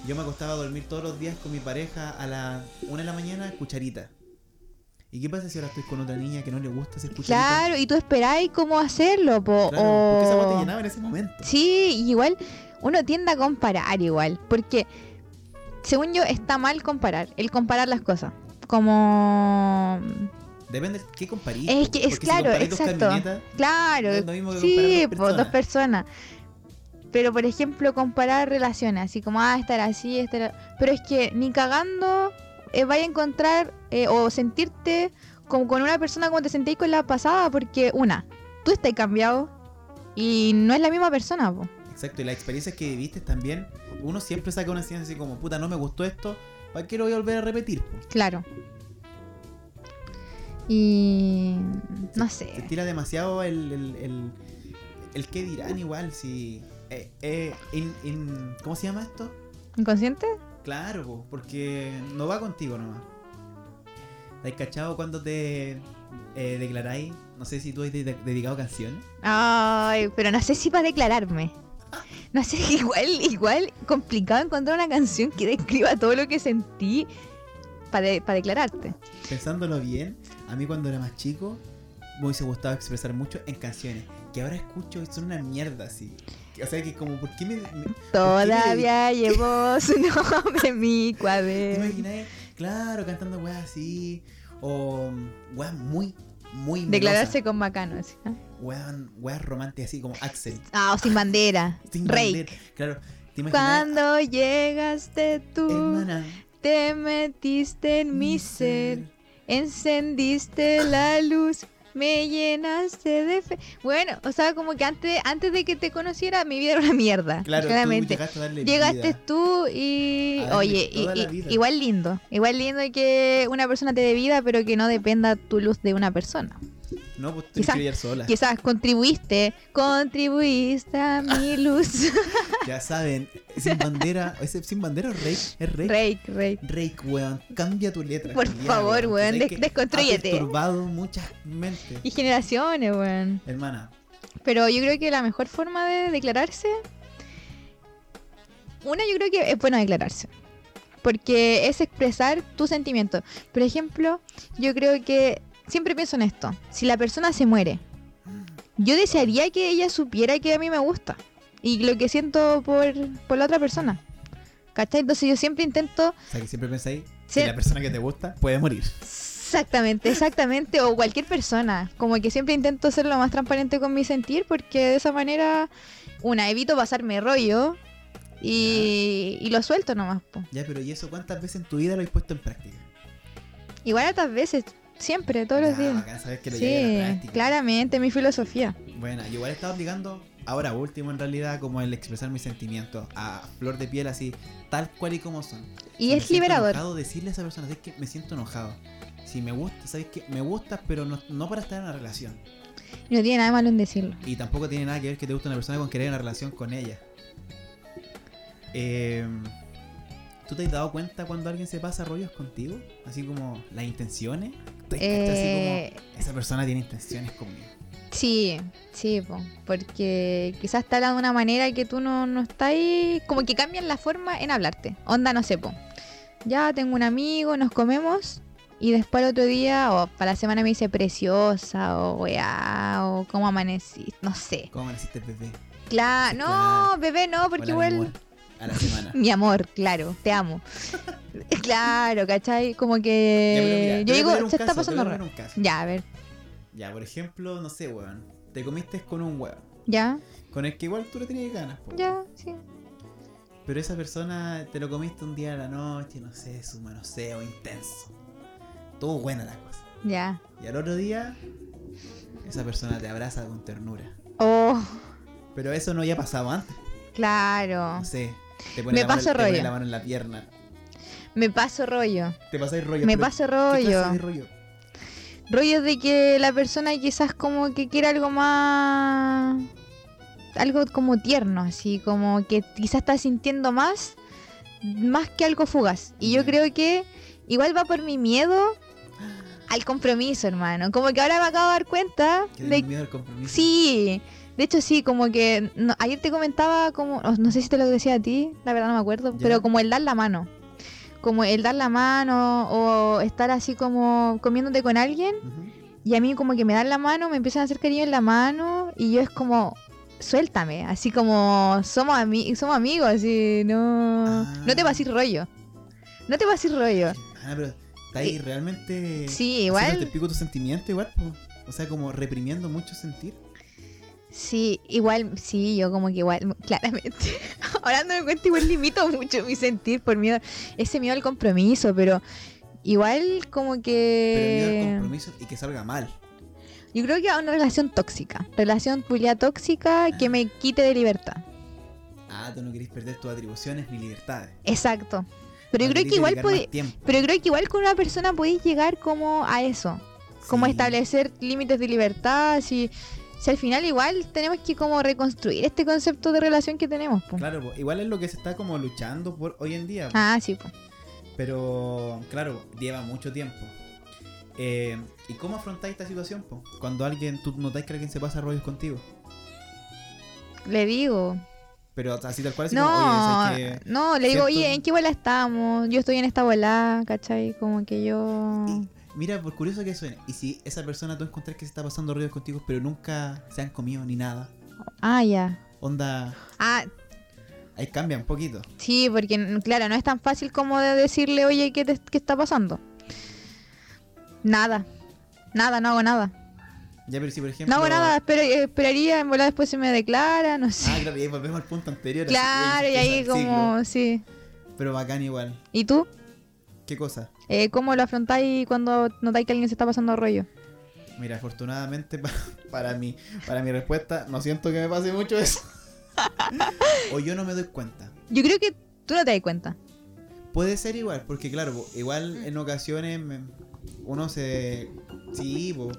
Speaker 1: yo me acostaba a dormir todos los días con mi pareja a las 1 de la mañana, cucharita. ¿Y qué pasa si ahora estoy con otra niña que no le gusta hacer cucharita?
Speaker 2: Claro, y tú esperáis cómo hacerlo, po.
Speaker 1: Claro,
Speaker 2: o...
Speaker 1: porque esa agua te llenaba en ese momento.
Speaker 2: Sí, igual uno tiende a comparar igual, porque según yo está mal comparar, el comparar las cosas. Como
Speaker 1: Depende de qué comparís.
Speaker 2: Es que es
Speaker 1: si
Speaker 2: claro,
Speaker 1: dos
Speaker 2: exacto. Claro,
Speaker 1: No es lo mismo que
Speaker 2: sí,
Speaker 1: dos
Speaker 2: pues dos
Speaker 1: personas.
Speaker 2: personas. Pero por ejemplo, comparar relaciones, así como, ah, estar así, estar... Pero es que ni cagando eh, vaya a encontrar eh, o sentirte como con una persona como te sentéis con la pasada, porque una, tú estás cambiado y no es la misma persona, po.
Speaker 1: Exacto, y las experiencias que viviste también, uno siempre saca una enseñanza así como, puta, no me gustó esto, ¿para qué lo voy a volver a repetir? po?
Speaker 2: Claro. Y no
Speaker 1: Se
Speaker 2: sé.
Speaker 1: tira demasiado el, el, el, el qué dirán igual, si... eh, eh, in- in- ¿Cómo se llama esto?
Speaker 2: ¿Inconsciente?
Speaker 1: Claro, po, porque no va contigo nomás. ¿Has cachado cuando te eh, declaráis? No sé si tú has de- dedicado canciones.
Speaker 2: Ay, pero no sé si para declararme. No sé, *laughs* igual, igual complicado encontrar una canción que describa todo lo que sentí para declararte.
Speaker 1: Pensándolo bien, a mí cuando era más chico me hubiese gustado expresar mucho en canciones. Que ahora escucho y son una mierda así. O sea que como, ¿por qué me... me-
Speaker 2: Todavía llevo *laughs* su nombre en mi
Speaker 1: ¿Te
Speaker 2: cuaderno.
Speaker 1: imaginas? Claro, cantando weas así. O mm, weas muy, muy
Speaker 2: Declararse con bacano, así.
Speaker 1: melosas. Weas, weas románticas así como Axel.
Speaker 2: Ah, o sin bandera. *laughs*
Speaker 1: Sin
Speaker 2: Rey.
Speaker 1: bandera. Claro. ¿Te imaginas?
Speaker 2: Cuando llegaste tú,
Speaker 1: Hermana,
Speaker 2: te metiste en mi ser. Encendiste la luz, me llenaste de fe. Bueno, o sea, como que antes, antes de que te conociera, mi vida era una mierda.
Speaker 1: Claro, tú
Speaker 2: claramente.
Speaker 1: llegaste a darle
Speaker 2: Llegaste
Speaker 1: vida.
Speaker 2: tú y. Oye, y- igual lindo. Igual lindo que una persona te dé vida, pero que no dependa tu luz de una persona.
Speaker 1: No, pues tienes
Speaker 2: Quizás-
Speaker 1: sola.
Speaker 2: Quizás contribuiste, contribuiste a mi *laughs* luz.
Speaker 1: Ya saben, sin bandera, ese sin bandera es Rake, es Rake.
Speaker 2: Rake, Rake.
Speaker 1: Rake, weón, cambia tu letra.
Speaker 2: Por favor, weón,
Speaker 1: Sabes
Speaker 2: des-
Speaker 1: que
Speaker 2: desconstrúyete.
Speaker 1: Ha perturbado muchas mentes.
Speaker 2: Y generaciones, weón.
Speaker 1: Hermana,
Speaker 2: Pero yo creo que la mejor forma de declararse. Una, yo creo que es bueno declararse. Porque es expresar tu sentimiento. Por ejemplo, yo creo que. Siempre pienso en esto. Si la persona se muere, yo desearía que ella supiera que a mí me gusta. Y lo que siento por, por la otra persona. ¿Cachai? Entonces yo siempre intento.
Speaker 1: O sea, que siempre pensáis que la persona que te gusta puede morir.
Speaker 2: Exactamente, exactamente. O cualquier persona. Como que siempre intento ser lo más transparente con mi sentir. Porque de esa manera, una, evito pasarme rollo. Y, y lo suelto nomás. po.
Speaker 1: Ya, pero ¿y eso cuántas veces en tu vida lo has puesto en práctica?
Speaker 2: Igual otras veces, siempre, todos los días.
Speaker 1: saber que lo lleves a la
Speaker 2: Sí, claramente, mi filosofía.
Speaker 1: Bueno, yo igual he estado aplicando, ahora último en realidad, como el expresar mis sentimientos a flor de piel, así, tal cual y como son.
Speaker 2: Y
Speaker 1: me
Speaker 2: es liberador.
Speaker 1: enojado, decirle a esa persona, ¿sabes que Me siento enojado. Si me gusta, ¿sabes que Me gustas, pero no, no para estar en una relación.
Speaker 2: Y no tiene nada de malo en decirlo.
Speaker 1: Y tampoco tiene nada que ver que te guste una persona con querer una relación con ella. Eh, ¿Tú te has dado cuenta cuando alguien se pasa rollos contigo? Así como las intenciones. ¿Te has cachado así
Speaker 2: Eh,
Speaker 1: como, esa persona tiene intenciones conmigo?
Speaker 2: Sí, sí, po, porque quizás te habla de una manera que tú no, no estás ahí, como que cambian la forma en hablarte. Onda, no sé, po. Ya tengo un amigo, nos comemos y después el otro día o para la semana me dice preciosa o weá o cómo amanecí, no sé.
Speaker 1: ¿Cómo amaneciste, bebé?
Speaker 2: Claro, no, bebé, no, porque igual...
Speaker 1: A la semana. *laughs*
Speaker 2: Mi amor, claro, te amo. *laughs* *laughs* claro, ¿cachai? Como
Speaker 1: Ya,
Speaker 2: que...
Speaker 1: mira, te
Speaker 2: yo digo, se está
Speaker 1: caso, te
Speaker 2: pasando raro. Ya, a ver,
Speaker 1: Ya, por ejemplo, no sé, weón. Te comiste con un weón.
Speaker 2: ya,
Speaker 1: Con el que igual tú le tenías ganas, po,
Speaker 2: ya, sí.
Speaker 1: Pero esa persona te lo comiste un día a la noche, no sé, su manoseo intenso. Todo buena la cosa.
Speaker 2: Ya.
Speaker 1: Y al otro día, esa persona te abraza con ternura.
Speaker 2: Oh,
Speaker 1: Pero eso no había pasado antes.
Speaker 2: claro.
Speaker 1: No sé. Te
Speaker 2: Me
Speaker 1: la mano-
Speaker 2: paso
Speaker 1: te pone
Speaker 2: rollo.
Speaker 1: la mano en la pierna.
Speaker 2: Me paso rollo.
Speaker 1: Te pasáis rollo.
Speaker 2: Me paso
Speaker 1: ¿qué
Speaker 2: rollo.
Speaker 1: de rollo?
Speaker 2: Rollo de que la persona quizás como que quiere algo más... Algo como tierno, así como que quizás está sintiendo más, más que algo fugaz. Y yo creo que igual va por mi miedo al compromiso, hermano. Como que ahora me acabo de dar cuenta de
Speaker 1: miedo al compromiso.
Speaker 2: Sí, de hecho sí, como que no- ayer te comentaba como, no, no sé si te lo decía a ti, la verdad no me acuerdo,
Speaker 1: Ya.
Speaker 2: pero como el dar la mano. Como el dar la mano o estar así como comiéndote con alguien y a mí como que me dan la mano, me empiezan a hacer cariño en la mano y yo es como, suéltame, así como somos, ami somos amigos, así, no,
Speaker 1: Ah.
Speaker 2: no te vas a ir rollo. No te vas a ir rollo.
Speaker 1: Ah, pero está ahí realmente.
Speaker 2: Sí, igual.
Speaker 1: Te pico tus sentimientos igual. O sea, como reprimiendo mucho sentir.
Speaker 2: Sí, igual, sí, yo como que igual, claramente. *laughs* Ahora no me cuenta, igual limito mucho mi sentir por miedo, ese miedo al compromiso, pero igual como
Speaker 1: Pero miedo al
Speaker 2: que...
Speaker 1: compromiso y que salga mal.
Speaker 2: Yo creo que a una relación tóxica, relación culia tóxica que me quite de libertad.
Speaker 1: Ah, tú no querés perder tus atribuciones ni libertades.
Speaker 2: Exacto. Pero yo creo que igual puede, pero creo que igual con una persona podéis llegar como a eso, como
Speaker 1: Sí.
Speaker 2: establecer límites de libertad, si, si al final igual tenemos que como reconstruir este concepto de relación que tenemos. po.
Speaker 1: Claro, po, igual es lo que se está como luchando por hoy en día. po.
Speaker 2: Ah, sí, pues.
Speaker 1: Pero, claro, lleva mucho tiempo. Eh, ¿Y cómo afrontáis esta situación? po? Cuando alguien, tú notáis que alguien se pasa rollos contigo.
Speaker 2: Le digo,
Speaker 1: Pero así tal cual, así
Speaker 2: no,
Speaker 1: como, oye, ¿sabes qué?
Speaker 2: no, le digo,
Speaker 1: siento-
Speaker 2: oye, ¿en qué bola estamos? Yo estoy en esta bola, ¿cachai? Como que yo...
Speaker 1: Mira, por curioso que suene, y si esa persona tú encontrás que se está pasando rollos contigo, pero nunca se han comido ni nada,
Speaker 2: Ah, ya.
Speaker 1: onda,
Speaker 2: Ah,
Speaker 1: ahí cambia un poquito.
Speaker 2: sí, porque claro, no es tan fácil como de decirle, oye, ¿qué, te- qué está pasando? Nada, nada, no hago nada.
Speaker 1: Ya, pero si por ejemplo.
Speaker 2: No hago nada, espero, eh, esperaría, en bola después se me declara, no sé.
Speaker 1: Ah, claro, y ahí volvemos al punto anterior. así,
Speaker 2: claro, y ahí como, sí.
Speaker 1: Pero bacán igual.
Speaker 2: ¿Y tú?
Speaker 1: ¿Qué cosa?
Speaker 2: Eh, ¿Cómo lo afrontáis cuando notáis que alguien se está pasando rollo?
Speaker 1: Mira, afortunadamente *laughs* pa- para mí, para mi respuesta, no siento que me pase mucho eso. *laughs* o yo no me doy cuenta.
Speaker 2: Yo creo que tú no te das cuenta.
Speaker 1: Puede ser igual, porque claro, igual en ocasiones uno se... Sí, po,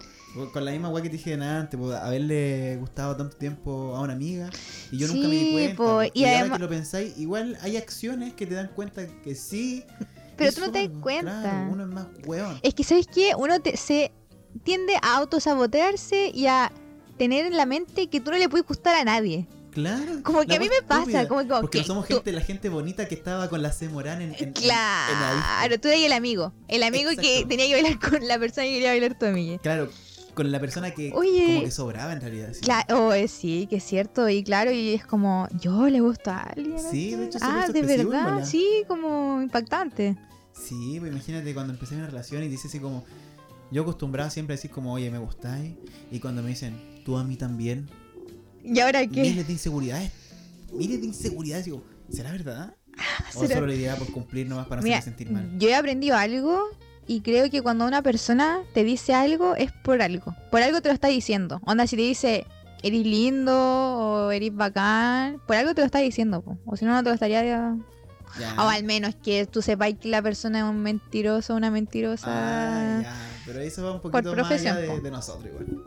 Speaker 1: con la misma weá que te dije antes, po, haberle gustado tanto tiempo a una amiga y yo nunca me di cuenta.
Speaker 2: po, y
Speaker 1: Y, ahora
Speaker 2: además-
Speaker 1: que lo pensáis, igual hay acciones que te dan cuenta que sí.
Speaker 2: Pero tú no te das cuenta.
Speaker 1: Claro, uno es más weón.
Speaker 2: Es que, ¿sabes qué? Uno te- se tiende a autosabotearse y a tener en la mente que tú no le puedes gustar a nadie.
Speaker 1: Claro.
Speaker 2: Como que a mí me pasa, como, como
Speaker 1: Porque
Speaker 2: que
Speaker 1: no somos
Speaker 2: tú-
Speaker 1: gente, la gente bonita que estaba con la C Morán en, en, en- en
Speaker 2: Claro, tú eres el amigo. El amigo que tenía que bailar con la persona que quería bailar tu amiga.
Speaker 1: Claro, con la persona que
Speaker 2: Oye.
Speaker 1: como que sobraba en realidad. sí.
Speaker 2: Claro, oh, eh, sí, que es cierto. Y claro, y es como, yo le gusto a alguien.
Speaker 1: Sí, de hecho,
Speaker 2: Ah, de verdad, sí, como impactante.
Speaker 1: Sí, pues imagínate cuando empecé una relación y dice así como. Yo acostumbraba siempre a decir como, oye, me gustáis. Y cuando me dicen, tú a mí también.
Speaker 2: ¿Y ahora qué?
Speaker 1: Miles de inseguridades. Miles de inseguridades. Digo, ¿será verdad? *laughs* O
Speaker 2: ¿Será?
Speaker 1: solo la idea por cumplir nomás para no
Speaker 2: Mira,
Speaker 1: hacerme sentir mal.
Speaker 2: yo he aprendido algo y creo que cuando una persona te dice algo es por algo. Por algo te lo está diciendo. Onda, si te dice, eres lindo o eres bacán, por algo te lo está diciendo. po. O si no, no te lo estaría...
Speaker 1: Ya.
Speaker 2: O al menos que tú sepas que la persona es un mentiroso o una mentirosa.
Speaker 1: Ah, ya. Pero eso va un poquito más allá
Speaker 2: profesión,
Speaker 1: de, nosotros igual.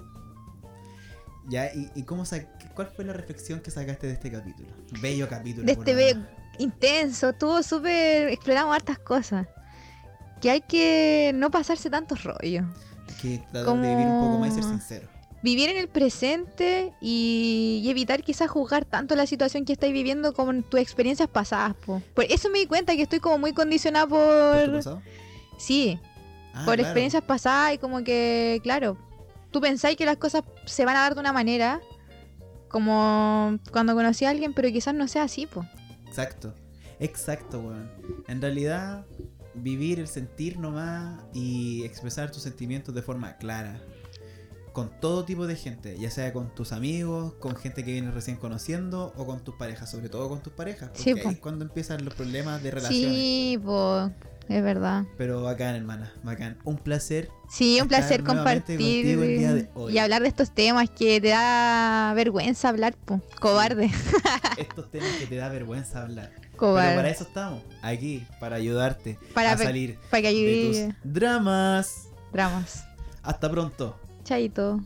Speaker 1: Ya, ¿y, y cómo cuál fue la reflexión que sacaste de este capítulo? Bello capítulo.
Speaker 2: de este
Speaker 1: demás.
Speaker 2: be- intenso, estuvo súper. Exploramos hartas cosas. Que hay que no pasarse tantos rollos.
Speaker 1: Que tratar de vivir un poco más y ser
Speaker 2: como-
Speaker 1: sincero.
Speaker 2: Vivir en el presente y, y evitar quizás juzgar tanto la situación que estáis viviendo como tus experiencias pasadas. Po. Por eso me di cuenta que estoy como muy condicionada
Speaker 1: ¿Por tu
Speaker 2: por.
Speaker 1: pasado?
Speaker 2: Sí,
Speaker 1: Ah,
Speaker 2: por
Speaker 1: claro.
Speaker 2: experiencias pasadas y como que, claro, tú pensáis que las cosas se van a dar de una manera, como cuando conocí a alguien, pero quizás no sea así, po.
Speaker 1: Exacto. Exacto, weón. En realidad, vivir el sentir nomás y expresar tus sentimientos de forma clara. Con todo tipo de gente, ya sea con tus amigos, con gente que vienes recién conociendo o con tus parejas, sobre todo con tus parejas, porque
Speaker 2: Sí,
Speaker 1: ahí es cuando empiezan los problemas de relaciones.
Speaker 2: Sí, po, es verdad.
Speaker 1: Pero bacán, hermana, bacán. Un placer.
Speaker 2: Sí, un placer compartir
Speaker 1: el día de hoy.
Speaker 2: y hablar de estos temas que te da vergüenza hablar, po. Cobarde, *laughs*
Speaker 1: Estos temas que te da vergüenza hablar. Pero
Speaker 2: cobarde.
Speaker 1: para eso estamos, aquí, para ayudarte
Speaker 2: Para
Speaker 1: a salir
Speaker 2: Para que
Speaker 1: de tus dramas.
Speaker 2: dramas.
Speaker 1: Hasta pronto.
Speaker 2: Chaito.